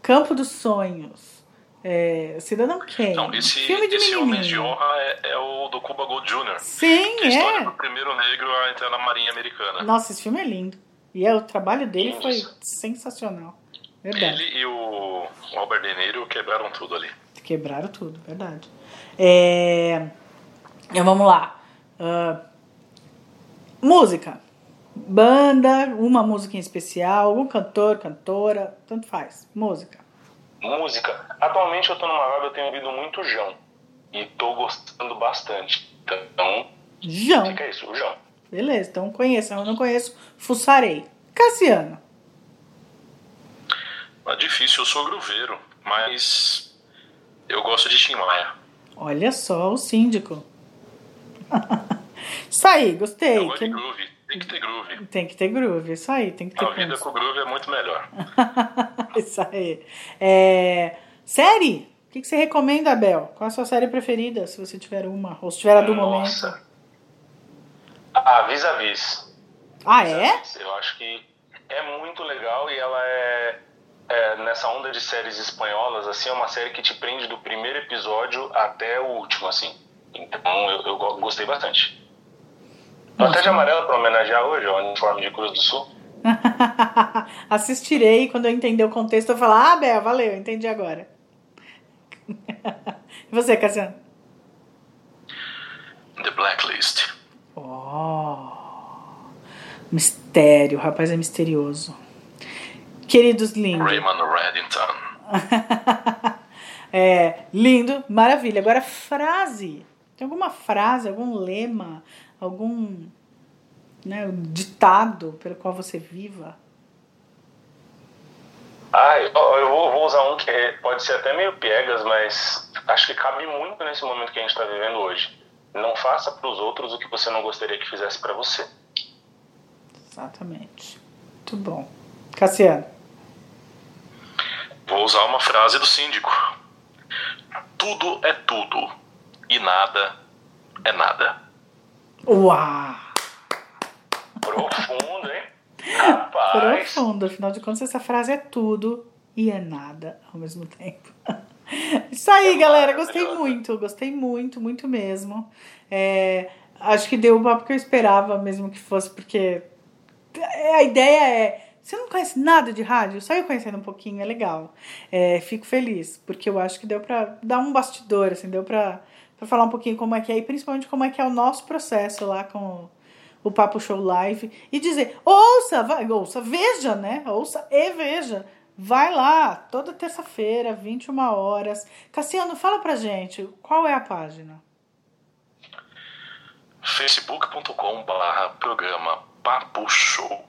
Campo dos Sonhos. É, Cidadão Kane. Não, esse, filme de esse Homens de Honra é, é, o do Cuba Gold Jr. Sim, que é. a história do primeiro negro a entrar na Marinha Americana. Nossa, esse filme é lindo. E é, o trabalho dele Lindo. foi sensacional. Verdade. Ele e o Albert De Niro quebraram tudo ali. Quebraram tudo, verdade. É... Então, vamos lá. Uh... Música banda, uma música em especial, algum cantor, cantora, tanto faz. Música. Música. Atualmente eu tô numa vibe, eu tenho ouvido muito João. E tô gostando bastante. Então. João. Fica isso, o João. Beleza, então conheço. Eu não conheço, fuçarei. Cassiano. É difícil, eu sou gruveiro, mas eu gosto de Tim Maia. Olha só o síndico. Isso aí, gostei. Eu gosto Que- de groove. Tem que ter groove. Tem que ter groove, isso aí, tem que ter A vida groove. com groove é muito melhor. Isso aí. É, série? O que, que você recomenda, Abel? Qual a sua série preferida, se você tiver uma? Ou se tiver a do momento? Nossa. Ah, vis-a-vis. Ah, é? Eu acho que é muito legal e ela é, é, nessa onda de séries espanholas, assim, é uma série que te prende do primeiro episódio até o último, assim. Então eu, eu go- gostei bastante. Tô até de amarelo pra homenagear hoje, ó, o uniforme de Cruz do Sul. Assistirei quando eu entender o contexto eu falar, ah, Bel, valeu, entendi agora. e você, Cassiano? The Blacklist. Oh, mistério, o rapaz é misterioso. Queridos lindos. Raymond Reddington. é, lindo, maravilha. Agora, frase. Tem alguma frase, algum lema, algum né, ditado pelo qual você viva? Ah, eu, eu vou, vou usar um que é- pode ser até meio piegas, mas acho que cabe muito nesse momento que a gente está vivendo hoje. Não faça para os outros o que você não gostaria que fizesse para você. Exatamente. Muito bom. Cassiano. Vou usar uma frase do síndico. Tudo é tudo e nada é nada. Uau! Profundo, hein? Rapaz. Profundo. Afinal de contas, essa frase é tudo e é nada ao mesmo tempo. Isso aí, É galera. Gostei muito. Gostei muito, muito mesmo. É, acho que deu o papo que eu esperava mesmo que fosse, porque a ideia é. Você não conhece nada de rádio? Só eu conhecendo um pouquinho, é legal. É, fico feliz, porque eu acho que deu pra dar um bastidor, assim, deu pra, pra falar um pouquinho como é que é, e principalmente como é que é o nosso processo lá com o, Papo Show Live. E dizer, ouça, vai, ouça, veja, né? Ouça e veja. Vai lá, toda terça-feira, 21 horas. Cassiano, fala pra gente, qual é a página? facebook.com barra programa Papo Show.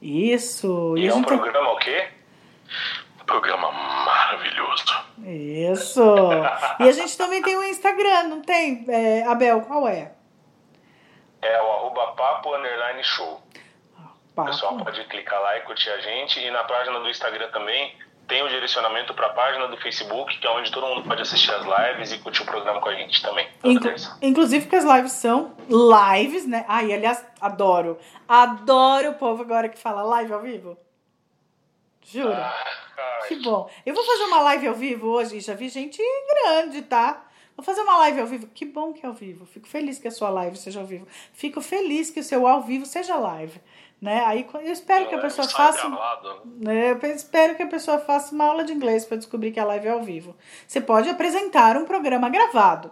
Isso, E a é um gente programa o quê? Programa maravilhoso. Isso! E a gente também tem o Instagram, não tem? É, Abel, qual é? É o arroba papo underline show. O pessoal Papo. pode clicar lá e curtir a gente. E na página do Instagram também tem o direcionamento para a página do Facebook, que é onde todo mundo pode assistir as lives e curtir o programa com a gente também. Inclu- terça. inclusive que as lives são lives, né? Ai, aliás, adoro. Adoro o povo agora que fala live ao vivo. Juro. Ai, Que bom. Eu vou fazer uma live ao vivo hoje. Já vi gente grande, tá? Vou fazer uma live ao vivo. Que bom que é ao vivo. Fico feliz que a sua live seja ao vivo. Fico feliz que o seu ao vivo seja live. Né? Aí eu espero que a pessoa faça. gravado. né? Eu espero que a pessoa faça uma aula de inglês para descobrir que a live é ao vivo. Você pode apresentar um programa gravado.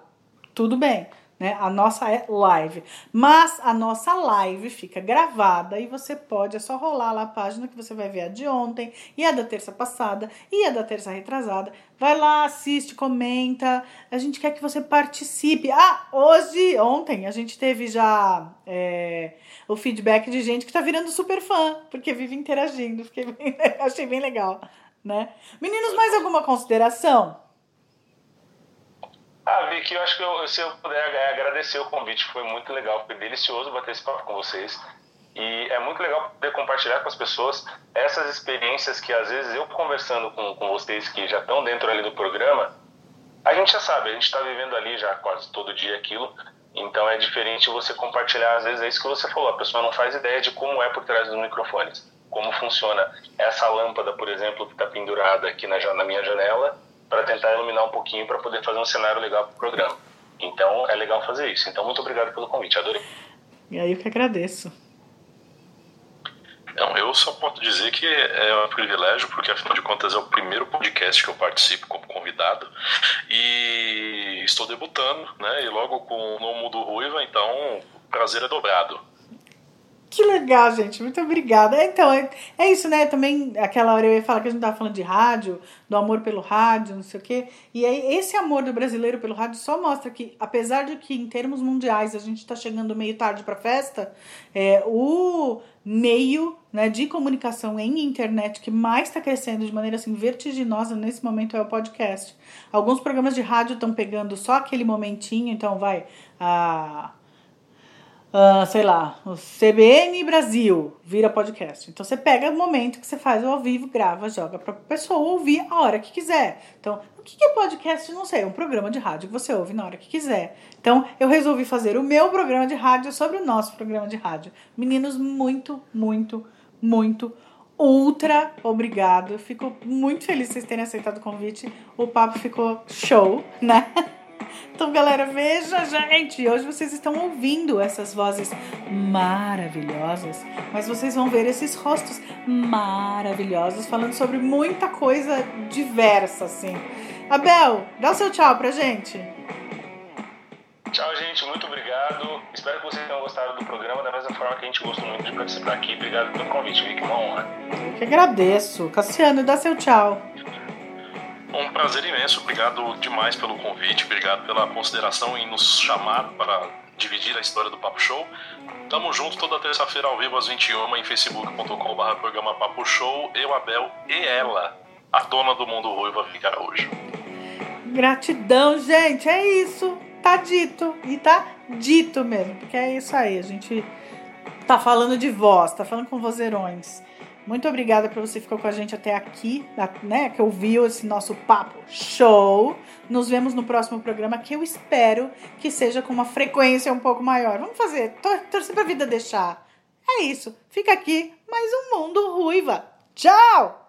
Tudo bem. Né? A nossa é live. Mas a nossa live fica gravada e você pode, é só rolar lá a página que você vai ver a de ontem, e a da terça passada, e a da terça retrasada. Vai lá, assiste, comenta. A gente quer que você participe. Ah, hoje, ontem, a gente teve já é, o feedback de gente que tá virando super fã, porque vive interagindo. Fiquei bem, achei bem legal. Né? Meninos, mais alguma consideração? Ah, Vicky, eu acho que eu, se eu puder agradecer o convite, foi muito legal, foi delicioso bater esse papo com vocês. E é muito legal poder compartilhar com as pessoas essas experiências que às vezes eu conversando com, com vocês que já estão dentro ali do programa, a gente já sabe, a gente está vivendo ali já quase todo dia aquilo. Então é diferente você compartilhar, às vezes é isso que você falou, a pessoa não faz ideia de como é por trás dos microfones, como funciona essa lâmpada, por exemplo, que está pendurada aqui na, na minha janela, para tentar iluminar um pouquinho para poder fazer um cenário legal para o programa. Então é legal fazer isso. Então muito obrigado pelo convite, adorei. E aí eu que agradeço. Não, eu só posso dizer que é um privilégio, porque afinal de contas é o primeiro podcast que eu participo como convidado. E estou debutando, né? E logo com o nome do Ruiva, então o prazer é dobrado. Que legal, gente. Muito obrigada. É, Então, é, é isso, né? Também, aquela hora eu ia falar que a gente tava falando de rádio, do amor pelo rádio, não sei o quê. E aí, esse amor do brasileiro pelo rádio só mostra que, apesar de que em termos mundiais a gente tá chegando meio tarde pra festa, é, o meio né, de comunicação em internet que mais está crescendo de maneira assim vertiginosa nesse momento é o podcast. Alguns programas de rádio estão pegando só aquele momentinho, então vai a uh, sei lá, o CBN Brasil vira podcast. Então você pega o momento que você faz o ao vivo, grava, joga pra pessoa ouvir a hora que quiser. Então, o que é podcast? Não sei, é um programa de rádio que você ouve na hora que quiser. Então, eu resolvi fazer o meu programa de rádio sobre o nosso programa de rádio. Meninos, muito, muito, muito ultra obrigado. Fico muito feliz de vocês terem aceitado o convite. O papo ficou show, né? Então, galera, veja, gente, hoje vocês estão ouvindo essas vozes maravilhosas, mas vocês vão ver esses rostos maravilhosos falando sobre muita coisa diversa, assim. Abel, dá o seu tchau pra gente. Tchau, gente. Muito obrigado. Espero que vocês tenham gostado do programa da mesma forma que a gente gostou muito de participar aqui. Obrigado pelo convite, Vicky. Uma honra. Eu que agradeço. Cassiano, dá seu tchau. Um prazer imenso, obrigado demais pelo convite, obrigado pela consideração em nos chamar para dividir a história do Papo Show. Tamo junto toda terça-feira ao vivo às 21 em facebook.com.br programa Papo Show. Eu, Abel e ela, a dona do mundo ruiva, ficará hoje. Gratidão, gente, é isso. Tá dito. E tá dito mesmo, porque é isso aí. A gente tá falando de voz, tá falando com vozeirões. Muito obrigada por você ficar com a gente até aqui, né? Que ouviu esse nosso papo show. Nos vemos no próximo programa, que eu espero que seja com uma frequência um pouco maior. Vamos fazer, torcer pra vida deixar. É isso. Fica aqui mais um Mundo Ruiva. Tchau!